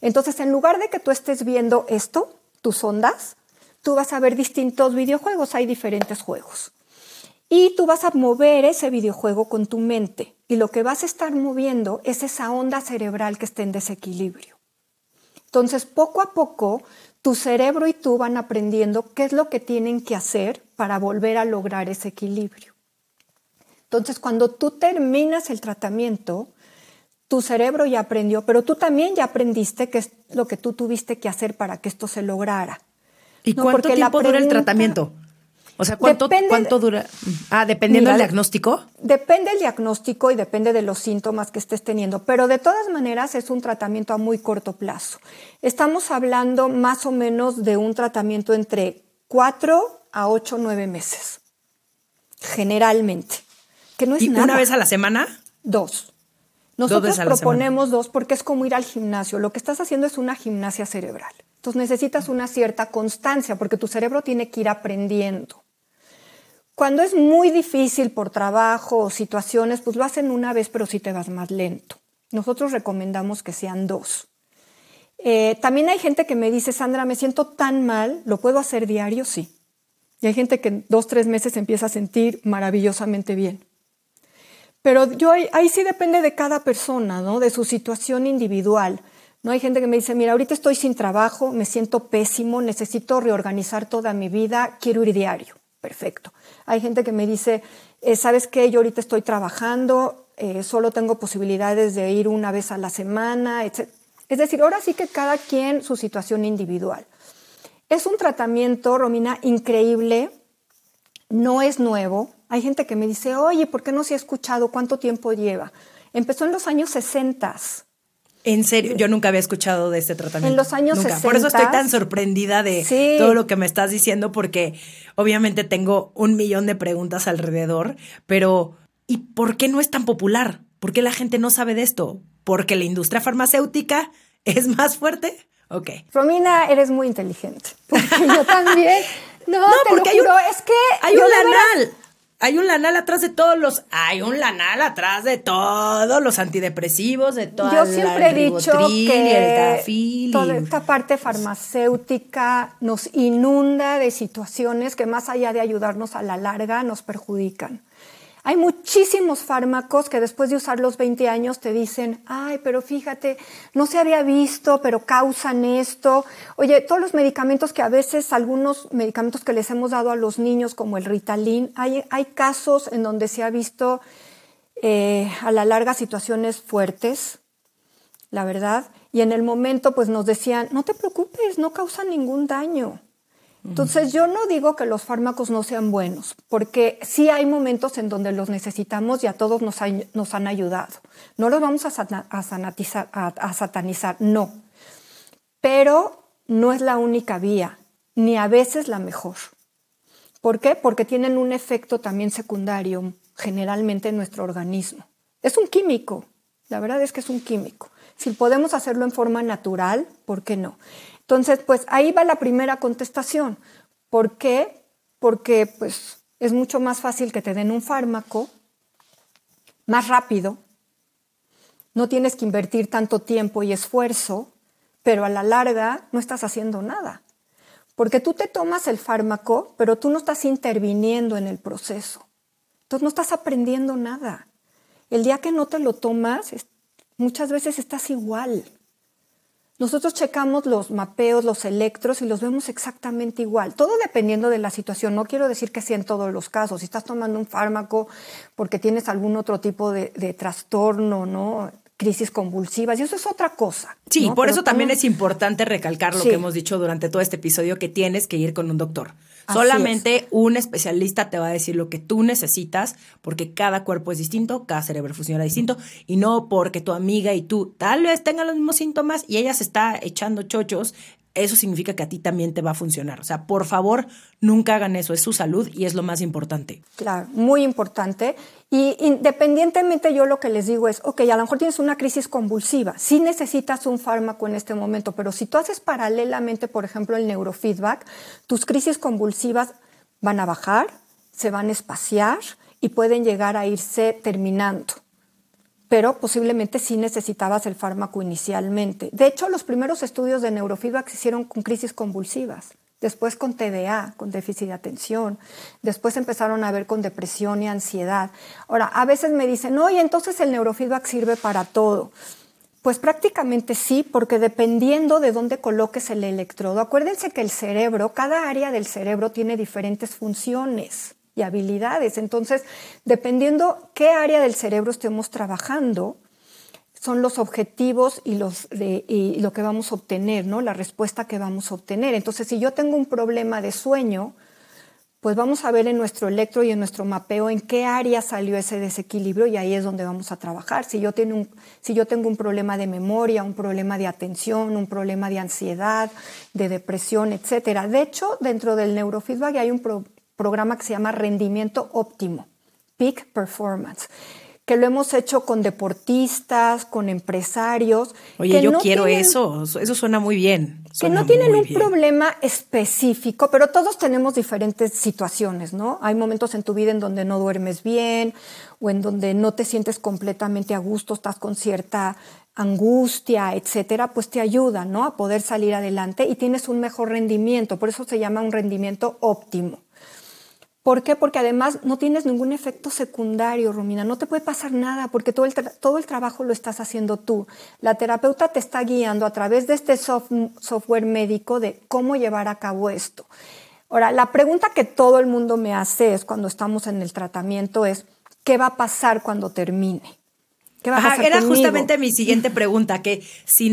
Entonces, en lugar de que tú estés viendo esto, tus ondas, tú vas a ver distintos videojuegos, hay diferentes juegos. Y tú vas a mover ese videojuego con tu mente. Y lo que vas a estar moviendo es esa onda cerebral que está en desequilibrio. Entonces, poco a poco, tu cerebro y tú van aprendiendo qué es lo que tienen que hacer para volver a lograr ese equilibrio. Entonces, cuando tú terminas el tratamiento, tu cerebro ya aprendió, pero tú también ya aprendiste qué es lo que tú tuviste que hacer para que esto se lograra. ¿Y cuánto tiempo dura el tratamiento? O sea, ¿cuánto, ¿cuánto dura? Ah, dependiendo del diagnóstico. Depende del diagnóstico y depende de los síntomas que estés teniendo, pero de todas maneras es un tratamiento a muy corto plazo. Estamos hablando más o menos de un tratamiento entre 4 a 8, 9 meses, generalmente. Que no es ¿Y nada. ¿Una vez a la semana? Dos. Nosotros proponemos dos porque es como ir al gimnasio. Lo que estás haciendo es una gimnasia cerebral. Entonces necesitas una cierta constancia porque tu cerebro tiene que ir aprendiendo. Cuando es muy difícil por trabajo o situaciones, pues lo hacen una vez, pero sí te vas más lento. Nosotros recomendamos que sean dos. Eh, también hay gente que me dice, Sandra, me siento tan mal, ¿lo puedo hacer diario? Sí. Y hay gente que en dos, tres meses empieza a sentir maravillosamente bien. Pero yo ahí sí depende de cada persona, ¿no? De su situación individual. No hay gente que me dice, mira, ahorita estoy sin trabajo, me siento pésimo, necesito reorganizar toda mi vida, quiero ir diario. Perfecto. Hay gente que me dice, eh, ¿sabes qué? Yo ahorita estoy trabajando, eh, solo tengo posibilidades de ir una vez a la semana, etc. Es decir, ahora sí que cada quien su situación individual. Es un tratamiento, Romina, increíble, no es nuevo. Hay gente que me dice, oye, ¿por qué no se ha escuchado? ¿Cuánto tiempo lleva? Empezó en los años 60. En serio, yo nunca había escuchado de este tratamiento. En los años nunca. Por eso estoy tan sorprendida de todo lo que me estás diciendo, porque obviamente tengo un millón de preguntas alrededor, pero ¿y por qué no es tan popular? ¿Por qué la gente no sabe de esto? ¿Porque la industria farmacéutica es más fuerte? Ok. Romina, eres muy inteligente. Porque yo también. No, porque te lo juro, es que hay un lanal hay un lanal atrás de todos los, hay un lanal atrás de todos los antidepresivos, de todo Yo siempre he dicho que toda esta parte farmacéutica nos inunda de situaciones que más allá de ayudarnos a la larga nos perjudican. Hay muchísimos fármacos que después de usar los 20 años te dicen, ay, pero fíjate, no se había visto, pero causan esto. Oye, todos los medicamentos que a veces, algunos medicamentos que les hemos dado a los niños, como el Ritalin, hay, hay casos en donde se ha visto eh, a la larga situaciones fuertes, la verdad. Y en el momento, pues nos decían, no te preocupes, no causan ningún daño. Entonces yo no digo que los fármacos no sean buenos, porque sí hay momentos en donde los necesitamos y a todos nos, han ayudado. No los vamos a, a satanizar, no. Pero no es la única vía, ni a veces la mejor. ¿Por qué? Porque tienen un efecto también secundario generalmente en nuestro organismo. Es un químico, la verdad es que es un químico. Si podemos hacerlo en forma natural, ¿por qué no? Entonces, pues ahí va la primera contestación. ¿Por qué? Porque pues es mucho más fácil que te den un fármaco más rápido. No tienes que invertir tanto tiempo y esfuerzo, pero a la larga no estás haciendo nada. Porque tú te tomas el fármaco, pero tú no estás interviniendo en el proceso. Entonces no estás aprendiendo nada. El día que no te lo tomas, muchas veces estás igual. Nosotros checamos los mapeos, los electros y los vemos exactamente igual. Todo dependiendo de la situación. No quiero decir que sea en todos los casos. Si estás tomando un fármaco porque tienes algún otro tipo de, trastorno, ¿no? crisis convulsivas, y eso es otra cosa. Sí, por eso también es importante recalcar lo que hemos dicho durante todo este episodio, que tienes que ir con un doctor. Solamente un especialista te va a decir lo que tú necesitas, porque cada cuerpo es distinto, cada cerebro funciona distinto, y no porque tu amiga y tú tal vez tengan los mismos síntomas y ella se está echando chochos eso significa que a ti también te va a funcionar. O sea, por favor, nunca hagan eso, es su salud y es lo más importante. Claro, muy importante. Y independientemente yo lo que les digo es, ok, a lo mejor tienes una crisis convulsiva, sí necesitas un fármaco en este momento, pero si tú haces paralelamente, por ejemplo, el neurofeedback, tus crisis convulsivas van a bajar, se van a espaciar y pueden llegar a irse terminando pero posiblemente sí necesitabas el fármaco inicialmente. De hecho, los primeros estudios de neurofeedback se hicieron con crisis convulsivas, después con TDA, con déficit de atención, después empezaron a ver con depresión y ansiedad. Ahora, a veces me dicen, oye, entonces el neurofeedback sirve para todo. Pues prácticamente sí, porque dependiendo de dónde coloques el electrodo, acuérdense que el cerebro, cada área del cerebro tiene diferentes funciones y habilidades. Entonces, dependiendo qué área del cerebro estemos trabajando, son los objetivos y, los y lo que vamos a obtener, ¿no? La respuesta que vamos a obtener. Entonces, si yo tengo un problema de sueño, pues vamos a ver en nuestro electro y en nuestro mapeo en qué área salió ese desequilibrio y ahí es donde vamos a trabajar. Si yo, tengo un, si yo tengo un problema de memoria, un problema de atención, un problema de ansiedad, de depresión, etc. De hecho, dentro del neurofeedback hay un, programa que se llama Rendimiento Óptimo, Peak Performance, que lo hemos hecho con deportistas, con empresarios. Oye, yo quiero eso, eso suena muy bien. que no tienen un problema específico, pero todos tenemos diferentes situaciones, ¿no? Hay momentos en tu vida en donde no duermes bien o en donde no te sientes completamente a gusto, estás con cierta angustia, etcétera, pues te ayuda, ¿no? A poder salir adelante y tienes un mejor rendimiento. Por eso se llama un rendimiento óptimo. ¿Por qué? Porque además no tienes ningún efecto secundario, Romina. No te puede pasar nada porque todo el, todo el trabajo lo estás haciendo tú. La terapeuta te está guiando a través de este software médico de cómo llevar a cabo esto. Ahora, la pregunta que todo el mundo me hace es cuando estamos en el tratamiento es, ¿qué va a pasar cuando termine? Era justamente mi siguiente pregunta, que si,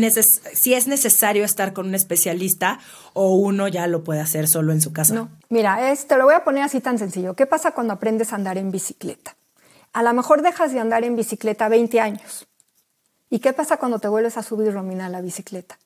si es necesario estar con un especialista o uno ya lo puede hacer solo en su casa. No, mira, te lo voy a poner así tan sencillo. ¿Qué pasa cuando aprendes a andar en bicicleta? A lo mejor dejas de andar en bicicleta 20 años. ¿Y qué pasa cuando te vuelves a subir, Romina, a la bicicleta?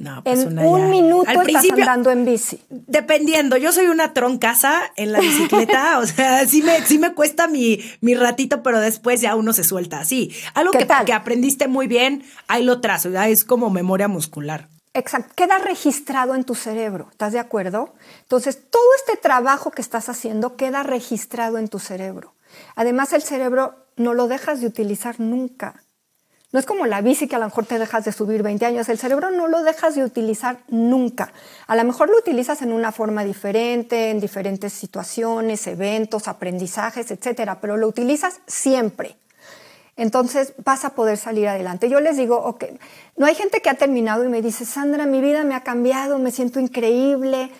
No, pues en un minuto estás andando en bici. Dependiendo, yo soy una troncasa en la bicicleta, o sea, sí me, sí me cuesta mi, mi ratito, pero después ya uno se suelta. Sí, algo que, que aprendiste muy bien, ahí lo trazo, ya es como memoria muscular. Exacto, queda registrado en tu cerebro, ¿estás de acuerdo? Entonces, todo este trabajo que estás haciendo queda registrado en tu cerebro. Además, el cerebro no lo dejas de utilizar nunca. No es como la bici que a lo mejor te dejas de subir 20 años, el cerebro no lo dejas de utilizar nunca. A lo mejor lo utilizas en una forma diferente, en diferentes situaciones, eventos, aprendizajes, etcétera, pero lo utilizas siempre. Entonces vas a poder salir adelante. Yo les digo, ok, no hay gente que ha terminado y me dice, Sandra, mi vida me ha cambiado, me siento increíble,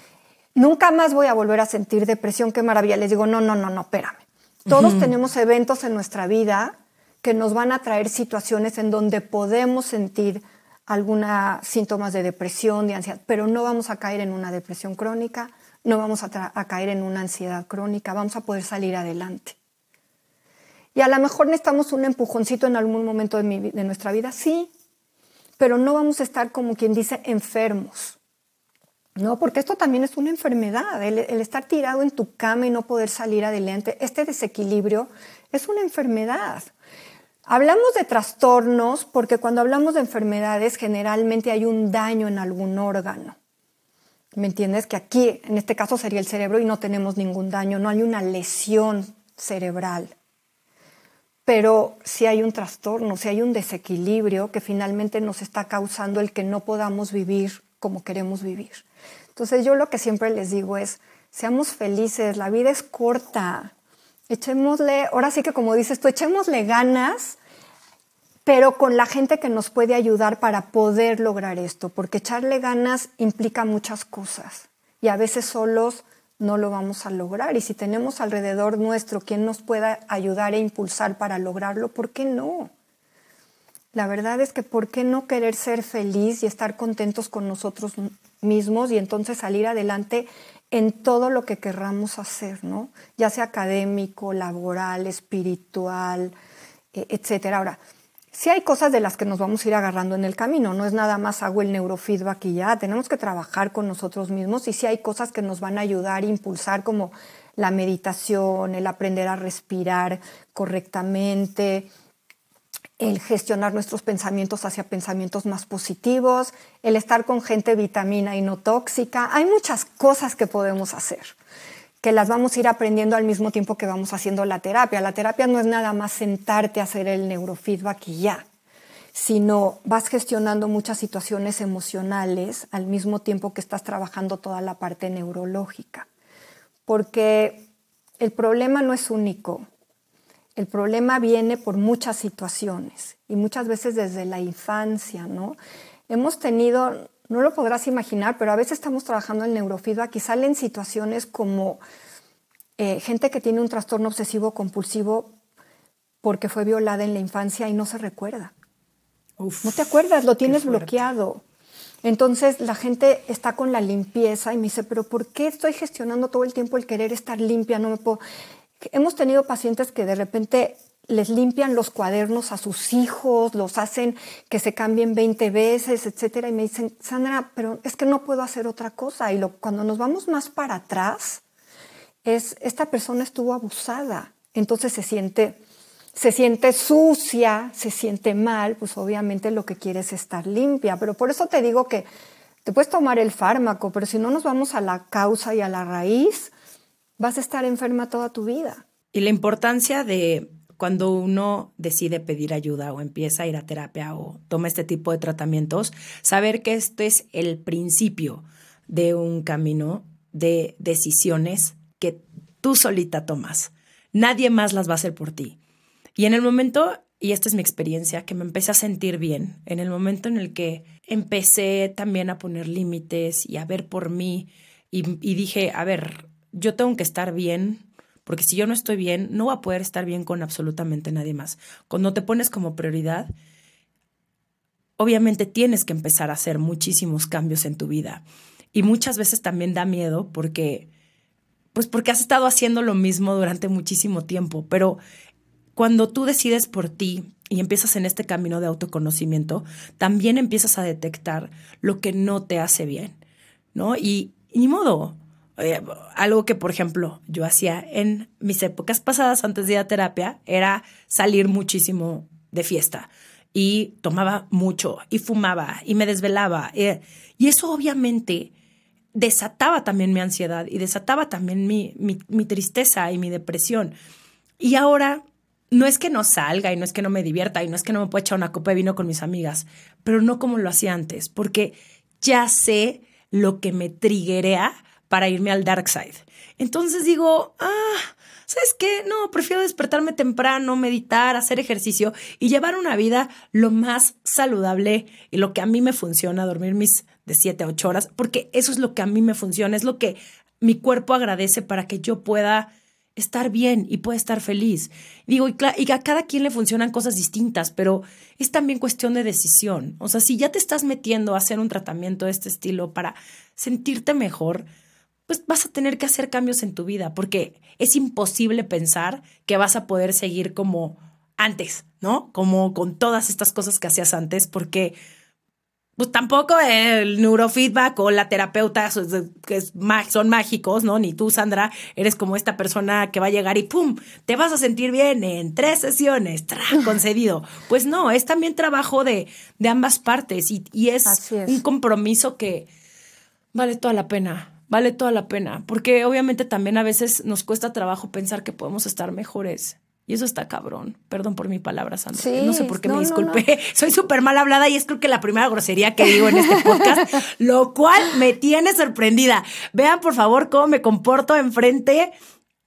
nunca más voy a volver a sentir depresión, qué maravilla. Les digo, no, no, no, no, espérame. Todos tenemos eventos en nuestra vida que nos van a traer situaciones en donde podemos sentir algunos síntomas de depresión, de ansiedad, pero no vamos a caer en una depresión crónica, no vamos a, caer en una ansiedad crónica, vamos a poder salir adelante. Y a lo mejor necesitamos un empujoncito en algún momento de, nuestra vida, sí, pero no vamos a estar como quien dice enfermos. No, porque esto también es una enfermedad, el, estar tirado en tu cama y no poder salir adelante, este desequilibrio es una enfermedad. Hablamos de trastornos porque cuando hablamos de enfermedades generalmente hay un daño en algún órgano. ¿Me entiendes? Que aquí, en este caso, sería el cerebro y no tenemos ningún daño, no hay una lesión cerebral. Pero si hay un trastorno, si hay un desequilibrio que finalmente nos está causando el que no podamos vivir como queremos vivir. Entonces yo lo que siempre les digo es, seamos felices, la vida es corta, echémosle, ahora sí que como dices tú, echémosle ganas pero con la gente que nos puede ayudar para poder lograr esto, porque echarle ganas implica muchas cosas y a veces solos no lo vamos a lograr. Y si tenemos alrededor nuestro quien nos pueda ayudar e impulsar para lograrlo, ¿por qué no? La verdad es que ¿por qué no querer ser feliz y estar contentos con nosotros mismos y entonces salir adelante en todo lo que querramos hacer, ¿no? Ya sea académico, laboral, espiritual, e, etcétera. Ahora, sí hay cosas de las que nos vamos a ir agarrando en el camino, no es nada más hago el neurofeedback y ya, tenemos que trabajar con nosotros mismos y sí hay cosas que nos van a ayudar impulsar como la meditación, el aprender a respirar correctamente, el gestionar nuestros pensamientos hacia pensamientos más positivos, el estar con gente vitamina y no tóxica. Hay muchas cosas que podemos hacer que las vamos a ir aprendiendo al mismo tiempo que vamos haciendo la terapia. La terapia no es nada más sentarte a hacer el neurofeedback y ya, sino vas gestionando muchas situaciones emocionales al mismo tiempo que estás trabajando toda la parte neurológica. Porque el problema no es único. El problema viene por muchas situaciones y muchas veces desde la infancia, ¿no? Hemos tenido no lo podrás imaginar, pero a veces estamos trabajando en neurofeedback y salen situaciones como eh, gente que tiene un trastorno obsesivo compulsivo porque fue violada en la infancia y no se recuerda. no te acuerdas, lo tienes bloqueado. Entonces la gente está con la limpieza y me dice, pero ¿por qué estoy gestionando todo el tiempo el querer estar limpia? No me puedo. Hemos tenido pacientes que de repente les limpian los cuadernos a sus hijos, los hacen que se cambien 20 veces, etcétera, y me dicen, Sandra, pero es que no puedo hacer otra cosa. Y cuando nos vamos más para atrás, es esta persona estuvo abusada, entonces se siente, se siente sucia, se siente mal, pues obviamente lo que quiere es estar limpia. Pero por eso te digo que te puedes tomar el fármaco, pero si no nos vamos a la causa y a la raíz, vas a estar enferma toda tu vida. Y la importancia de cuando uno decide pedir ayuda o empieza a ir a terapia o toma este tipo de tratamientos, saber que este es el principio de un camino de decisiones que tú solita tomas. Nadie más las va a hacer por ti. Y en el momento, y esta es mi experiencia, que me empecé a sentir bien, en el momento en el que empecé también a poner límites y a ver por mí y, y dije, a ver, yo tengo que estar bien porque si yo no estoy bien, no voy a poder estar bien con absolutamente nadie más. Cuando te pones como prioridad, obviamente tienes que empezar a hacer muchísimos cambios en tu vida. Y muchas veces también da miedo porque, pues porque has estado haciendo lo mismo durante muchísimo tiempo. Pero cuando tú decides por ti y empiezas en este camino de autoconocimiento, también empiezas a detectar lo que no te hace bien, ¿no? Y, y ni modo, eh, algo que, por ejemplo, yo hacía en mis épocas pasadas antes de ir a terapia era salir muchísimo de fiesta y tomaba mucho y fumaba y me desvelaba. Eh, y eso obviamente desataba también mi ansiedad y desataba también mi, mi, tristeza y mi depresión. Y ahora no es que no salga y no es que no me divierta y no es que no me pueda echar una copa de vino con mis amigas, pero no como lo hacía antes, porque ya sé lo que me triguea para irme al dark side. Entonces digo, ah, ¿sabes qué? No, prefiero despertarme temprano, meditar, hacer ejercicio y llevar una vida lo más saludable y lo que a mí me funciona, dormir mis de 7 a 8 horas, porque eso es lo que a mí me funciona, es lo que mi cuerpo agradece para que yo pueda estar bien y pueda estar feliz. Digo, y, y, a cada quien le funcionan cosas distintas, pero es también cuestión de decisión. O sea, si ya te estás metiendo a hacer un tratamiento de este estilo para sentirte mejor, pues vas a tener que hacer cambios en tu vida, porque es imposible pensar que vas a poder seguir como antes, ¿no? Como con todas estas cosas que hacías antes, porque pues tampoco el neurofeedback o la terapeuta que son mágicos, ¿no? Ni tú, Sandra, eres como esta persona que va a llegar y ¡pum! Te vas a sentir bien en tres sesiones, ¡tra! concedido. Pues no, es también trabajo de, de ambas partes y, y es, es un compromiso que vale toda la pena vale toda la pena, porque obviamente también a veces nos cuesta trabajo pensar que podemos estar mejores. Y eso está cabrón. Perdón por mi palabra, Sandra. no sé por qué me disculpé. Soy súper mal hablada y es creo que la primera grosería que digo en este podcast, lo cual me tiene sorprendida. Vean, por favor, cómo me comporto enfrente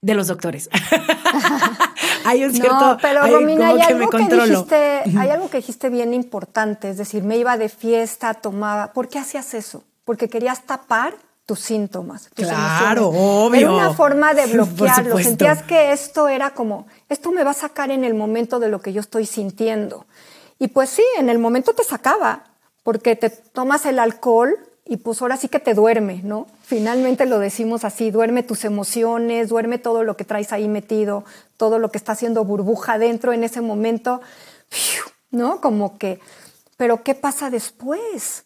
de los doctores. hay un cierto. No, pero Romina, hay algo que, dijiste, hay algo que dijiste bien importante. Es decir, me iba de fiesta, tomaba. ¿Por qué hacías eso? Porque querías tapar tus síntomas. claro, obvio. Era una forma de bloquearlo. Sentías que esto era como, esto me va a sacar en el momento de lo que yo estoy sintiendo. Y pues sí, en el momento te sacaba, porque te tomas el alcohol y pues ahora sí que te duerme, ¿no? Finalmente lo decimos así, duerme tus emociones, duerme todo lo que traes ahí metido, todo lo que está haciendo burbuja dentro en ese momento, ¿no? Como que, pero ¿qué pasa después?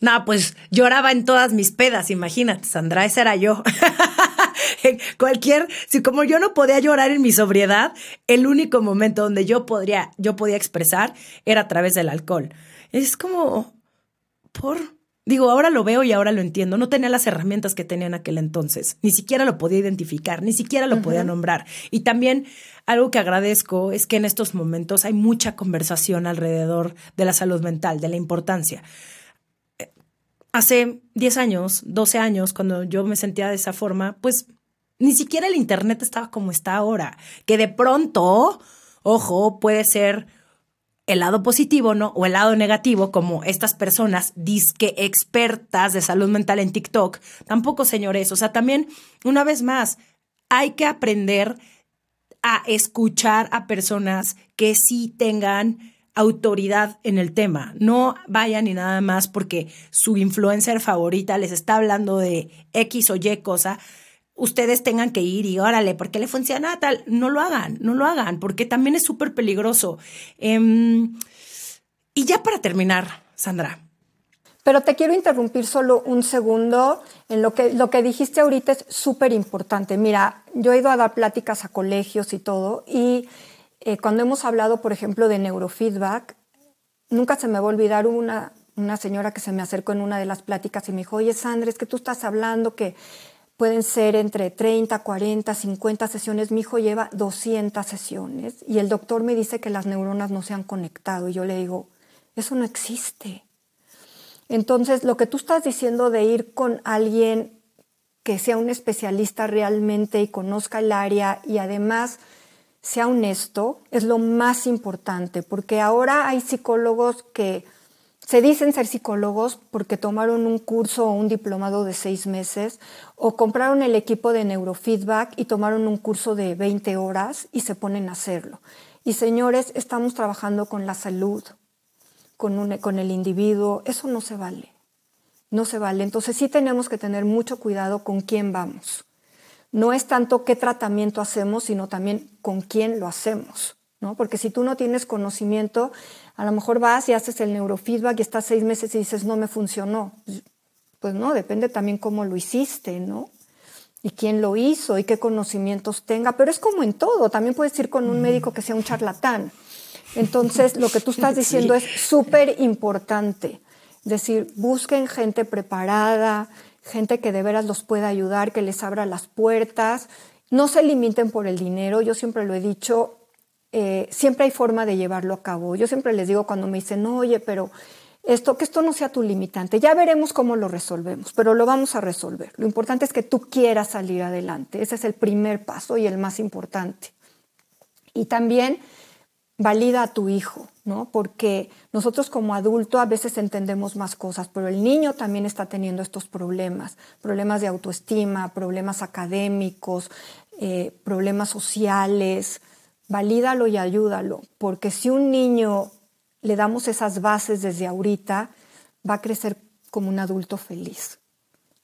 No, pues lloraba en todas mis pedas, imagínate, Sandra, esa era yo. cualquier, si como yo no podía llorar en mi sobriedad, el único momento donde yo podría, yo podía expresar era a través del alcohol. Es como, por, Digo, ahora lo veo y ahora lo entiendo. No tenía las herramientas que tenía en aquel entonces. Ni siquiera lo podía identificar, ni siquiera lo podía nombrar. Y también algo que agradezco es que en estos momentos hay mucha conversación alrededor de la salud mental, de la importancia. Hace 10 años, 12 años, cuando yo me sentía de esa forma, pues ni siquiera el Internet estaba como está ahora. Que de pronto, ojo, puede ser el lado positivo, ¿no? O el lado negativo, como estas personas disque expertas de salud mental en TikTok. Tampoco, señores. O sea, también, una vez más, hay que aprender a escuchar a personas que sí tengan autoridad en el tema. No vayan ni nada más porque su influencer favorita les está hablando de X o Y cosa ustedes tengan que ir y órale, ¿por qué le funciona tal? No lo hagan, no lo hagan, porque también es súper peligroso. Em, y ya para terminar, Sandra. Pero te quiero interrumpir solo un segundo en lo que, lo que dijiste ahorita es súper importante. Mira, yo he ido a dar pláticas a colegios y todo, y eh, cuando hemos hablado, por ejemplo, de neurofeedback, nunca se me va a olvidar una, una señora que se me acercó en una de las pláticas y me dijo, oye Sandra, es que tú estás hablando que pueden ser entre 30, 40, 50 sesiones. Mi hijo lleva 200 sesiones y el doctor me dice que las neuronas no se han conectado y yo le digo, eso no existe. Entonces, lo que tú estás diciendo de ir con alguien que sea un especialista realmente y conozca el área y además sea honesto es lo más importante, porque ahora hay psicólogos que se dicen ser psicólogos porque tomaron un curso o un diplomado de seis meses o compraron el equipo de neurofeedback y tomaron un curso de 20 horas y se ponen a hacerlo. Y señores, estamos trabajando con la salud, con, con el individuo. Eso no se vale. No se vale. Entonces sí tenemos que tener mucho cuidado con quién vamos. No es tanto qué tratamiento hacemos, sino también con quién lo hacemos. ¿no? Porque si tú no tienes conocimiento, a lo mejor vas y haces el neurofeedback y estás seis meses y dices, no me funcionó. Pues no, depende también cómo lo hiciste, ¿no? Y quién lo hizo y qué conocimientos tenga. Pero es como en todo, también puedes ir con un médico que sea un charlatán. Entonces, lo que tú estás diciendo es súper importante. Es decir, busquen gente preparada, gente que de veras los pueda ayudar, que les abra las puertas. No se limiten por el dinero. Yo siempre lo he dicho, eh, siempre hay forma de llevarlo a cabo. Yo siempre les digo cuando me dicen, no, oye, pero esto, que esto no sea tu limitante, ya veremos cómo lo resolvemos, pero lo vamos a resolver. Lo importante es que tú quieras salir adelante. Ese es el primer paso y el más importante. Y también valida a tu hijo, ¿no? Porque nosotros como adulto a veces entendemos más cosas, pero el niño también está teniendo estos problemas, problemas de autoestima, problemas académicos, eh, problemas sociales, valídalo y ayúdalo, porque si un niño le damos esas bases desde ahorita, va a crecer como un adulto feliz.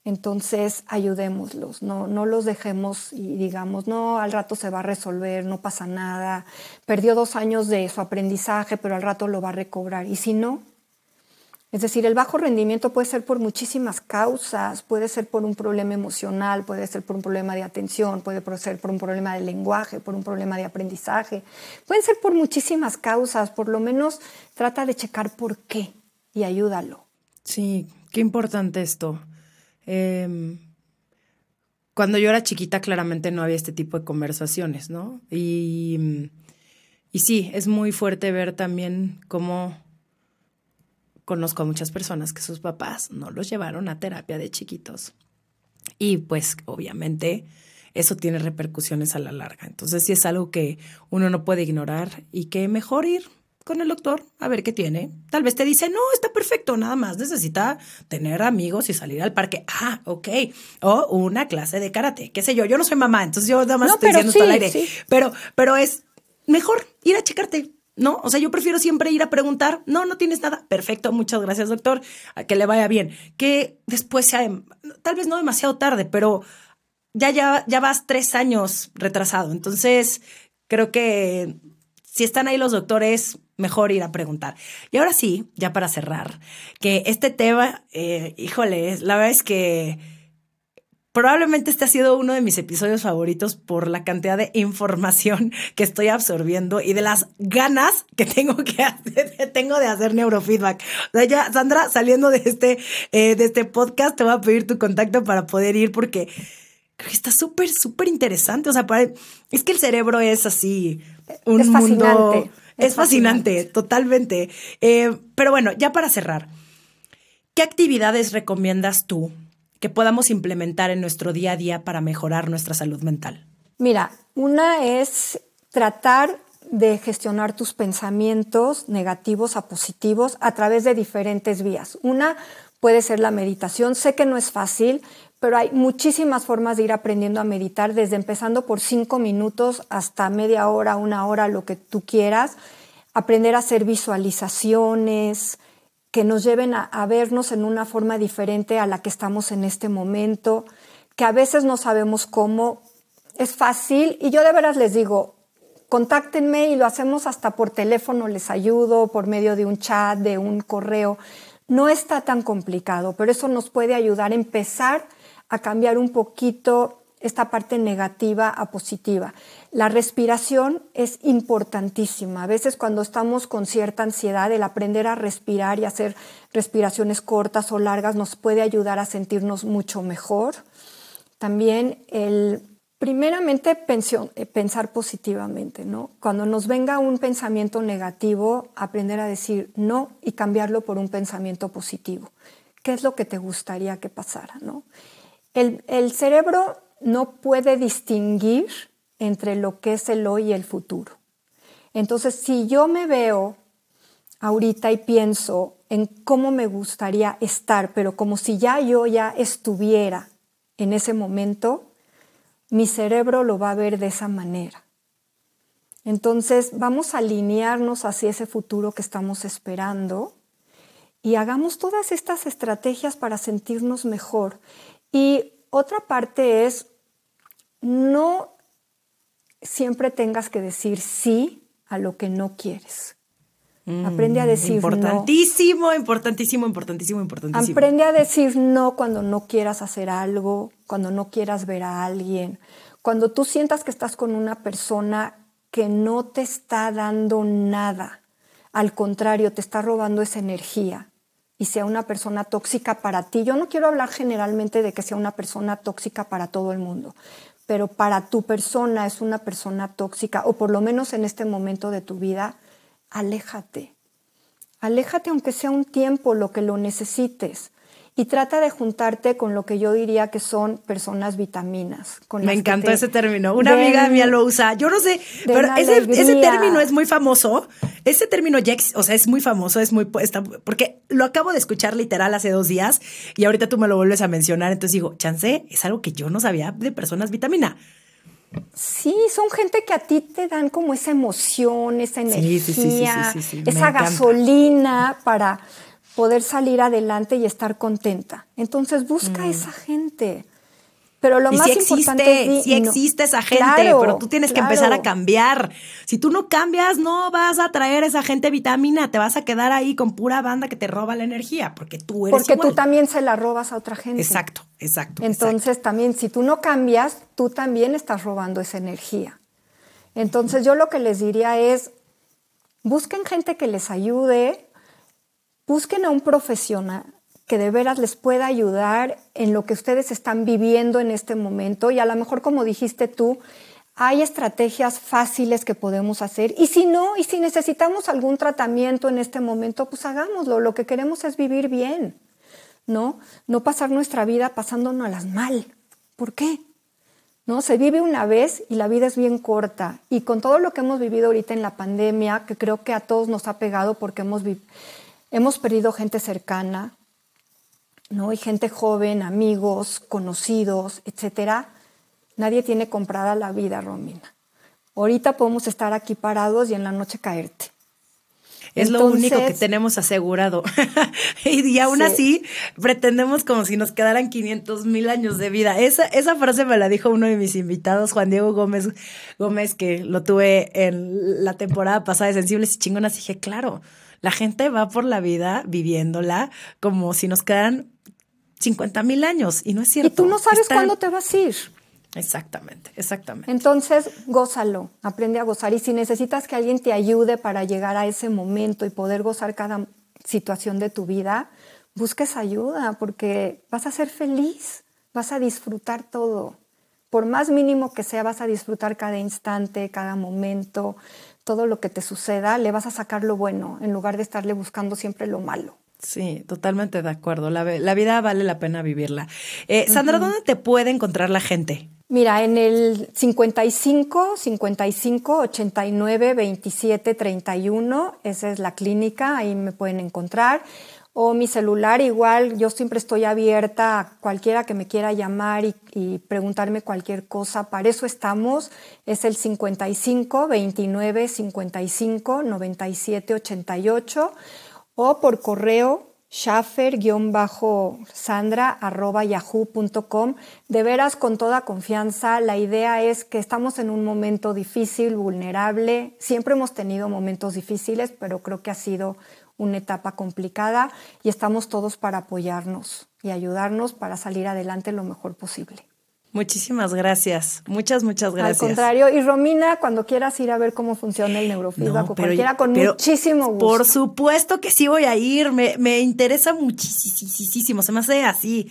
Entonces, ayudémoslos, no, no los dejemos y digamos, no, al rato se va a resolver, no pasa nada, perdió dos años de su aprendizaje, pero al rato lo va a recobrar. Y si no, es decir, el bajo rendimiento puede ser por muchísimas causas, puede ser por un problema emocional, puede ser por un problema de atención, puede ser por un problema de lenguaje, por un problema de aprendizaje, pueden ser por muchísimas causas, por lo menos trata de checar por qué y ayúdalo. Sí, qué importante esto. Em, cuando yo era chiquita claramente no había este tipo de conversaciones, ¿no? Y, y sí, es muy fuerte ver también cómo conozco a muchas personas que sus papás no los llevaron a terapia de chiquitos. Y pues obviamente eso tiene repercusiones a la larga. Entonces sí es algo que uno no puede ignorar y que mejor ir con el doctor a ver qué tiene. Tal vez te dice, no, está perfecto, nada más necesita tener amigos y salir al parque. Ah, ok. O una clase de karate, qué sé yo. Yo no soy mamá, entonces yo nada más estoy diciendo al aire. Pero, pero es mejor ir a checarte. ¿no? O sea, yo prefiero siempre ir a preguntar, no, no tienes nada, perfecto, muchas gracias doctor, a que le vaya bien, que después sea, tal vez no demasiado tarde, pero ya, ya, ya vas tres años retrasado, entonces creo que si están ahí los doctores, mejor ir a preguntar. Y ahora sí, ya para cerrar, que este tema, eh, híjole, la verdad es que Probablemente este ha sido uno de mis episodios favoritos por la cantidad de información que estoy absorbiendo y de las ganas que tengo que hacer, tengo de hacer neurofeedback. O sea, ya, Sandra, saliendo de este, eh, de este podcast, te voy a pedir tu contacto para poder ir porque creo que está súper, súper interesante. O sea, es que el cerebro es así, un es mundo. Es, fascinante, totalmente. Eh, pero bueno, ya para cerrar, ¿qué actividades recomiendas tú que podamos implementar en nuestro día a día para mejorar nuestra salud mental? Mira, una es tratar de gestionar tus pensamientos negativos a positivos a través de diferentes vías. Una puede ser la meditación. Sé que no es fácil, pero hay muchísimas formas de ir aprendiendo a meditar, desde empezando por cinco minutos hasta media hora, una hora, lo que tú quieras. Aprender a hacer visualizaciones, que nos lleven a, vernos en una forma diferente a la que estamos en este momento, que a veces no sabemos cómo. Es fácil y yo de veras les digo, contáctenme y lo hacemos hasta por teléfono, les ayudo, por medio de un chat, de un correo. No está tan complicado, pero eso nos puede ayudar a empezar a cambiar un poquito esta parte negativa a positiva. La respiración es importantísima. A veces cuando estamos con cierta ansiedad, el aprender a respirar y hacer respiraciones cortas o largas nos puede ayudar a sentirnos mucho mejor. También el primeramente eh, pensar positivamente, ¿no? Cuando nos venga un pensamiento negativo, aprender a decir no y cambiarlo por un pensamiento positivo. ¿Qué es lo que te gustaría que pasara, no? El, cerebro no puede distinguir entre lo que es el hoy y el futuro. Entonces, si yo me veo ahorita y pienso en cómo me gustaría estar, pero como si ya yo ya estuviera en ese momento, mi cerebro lo va a ver de esa manera. Entonces, vamos a alinearnos hacia ese futuro que estamos esperando y hagamos todas estas estrategias para sentirnos mejor. Y otra parte es, no siempre tengas que decir sí a lo que no quieres. Aprende a mm, decir importantísimo, no. Importantísimo, importantísimo, importantísimo, Aprende a decir no cuando no quieras hacer algo, cuando no quieras ver a alguien, cuando tú sientas que estás con una persona que no te está dando nada, al contrario, te está robando esa energía y sea una persona tóxica para ti. Yo no quiero hablar generalmente de que sea una persona tóxica para todo el mundo, pero para tu persona es una persona tóxica, o por lo menos en este momento de tu vida, aléjate. Aléjate aunque sea un tiempo, lo que lo necesites y trata de juntarte con lo que yo diría que son personas vitaminas. Me encantó ese término. Una amiga mía lo usa. Yo no sé, pero ese, ese, término es muy famoso. Ese término ya, o sea, es muy famoso, es muy, está, porque lo acabo de escuchar literal hace dos días y ahorita tú me lo vuelves a mencionar. Entonces digo, chance, es algo que yo no sabía de personas vitamina. Sí, son gente que a ti te dan como esa emoción, esa energía, esa gasolina para poder salir adelante y estar contenta. Entonces busca mm. esa gente. Pero lo más importante es sí existe esa gente, pero tú tienes que empezar a cambiar. Si tú no cambias, no vas a traer esa gente vitamina, te vas a quedar ahí con pura banda que te roba la energía, porque tú eres Porque tú también se la robas a otra gente. Exacto, exacto. Entonces también si tú no cambias, tú también estás robando esa energía. Entonces yo lo que les diría es busquen gente que les ayude, busquen a un profesional que de veras les pueda ayudar en lo que ustedes están viviendo en este momento y a lo mejor como dijiste tú, hay estrategias fáciles que podemos hacer y si no, y si necesitamos algún tratamiento en este momento, pues hagámoslo. Lo que queremos es vivir bien, ¿no? No pasar nuestra vida pasándonos las mal. ¿Por qué? ¿no? Se vive una vez y la vida es bien corta. Y con todo lo que hemos vivido ahorita en la pandemia, que creo que a todos nos ha pegado porque hemos, hemos perdido gente cercana, ¿no? Y gente joven, amigos, conocidos, etcétera. Nadie tiene comprada la vida, Romina. Ahorita podemos estar aquí parados y en la noche caerte. Es lo único que tenemos asegurado. y, aún así pretendemos como si nos quedaran 500 mil años de vida. Esa, esa frase me la dijo uno de mis invitados, Juan Diego Gómez, Gómez, que lo tuve en la temporada pasada de Sensibles y Chingonas. Y dije, claro, la gente va por la vida viviéndola como si nos quedaran 50 mil años. Y no es cierto. Y tú no sabes cuándo te vas a ir. Exactamente, exactamente. Entonces, gózalo, aprende a gozar. Y si necesitas que alguien te ayude para llegar a ese momento y poder gozar cada situación de tu vida, busques ayuda porque vas a ser feliz, vas a disfrutar todo. Por más mínimo que sea, vas a disfrutar cada instante, cada momento, todo lo que te suceda, le vas a sacar lo bueno en lugar de estarle buscando siempre lo malo. Sí, totalmente de acuerdo. La, vida vale la pena vivirla. Eh, Sandra, ¿dónde te puede encontrar la gente? Mira, en el 55 55 89 27 31, esa es la clínica, ahí me pueden encontrar. O mi celular, igual, yo siempre estoy abierta a cualquiera que me quiera llamar y, preguntarme cualquier cosa. Para eso estamos. Es el 55 29 55 97 88 o por correo schaffer-sandra.yahoo.com. De veras, con toda confianza, la idea es que estamos en un momento difícil, vulnerable. Siempre hemos tenido momentos difíciles, pero creo que ha sido una etapa complicada y estamos todos para apoyarnos y ayudarnos para salir adelante lo mejor posible. Muchísimas gracias. Muchas, muchas gracias. Al contrario. Y Romina, cuando quieras ir a ver cómo funciona el neurofeedback cualquiera, con muchísimo gusto. Por supuesto que sí voy a ir. Me, me interesa muchísimo. Se me hace así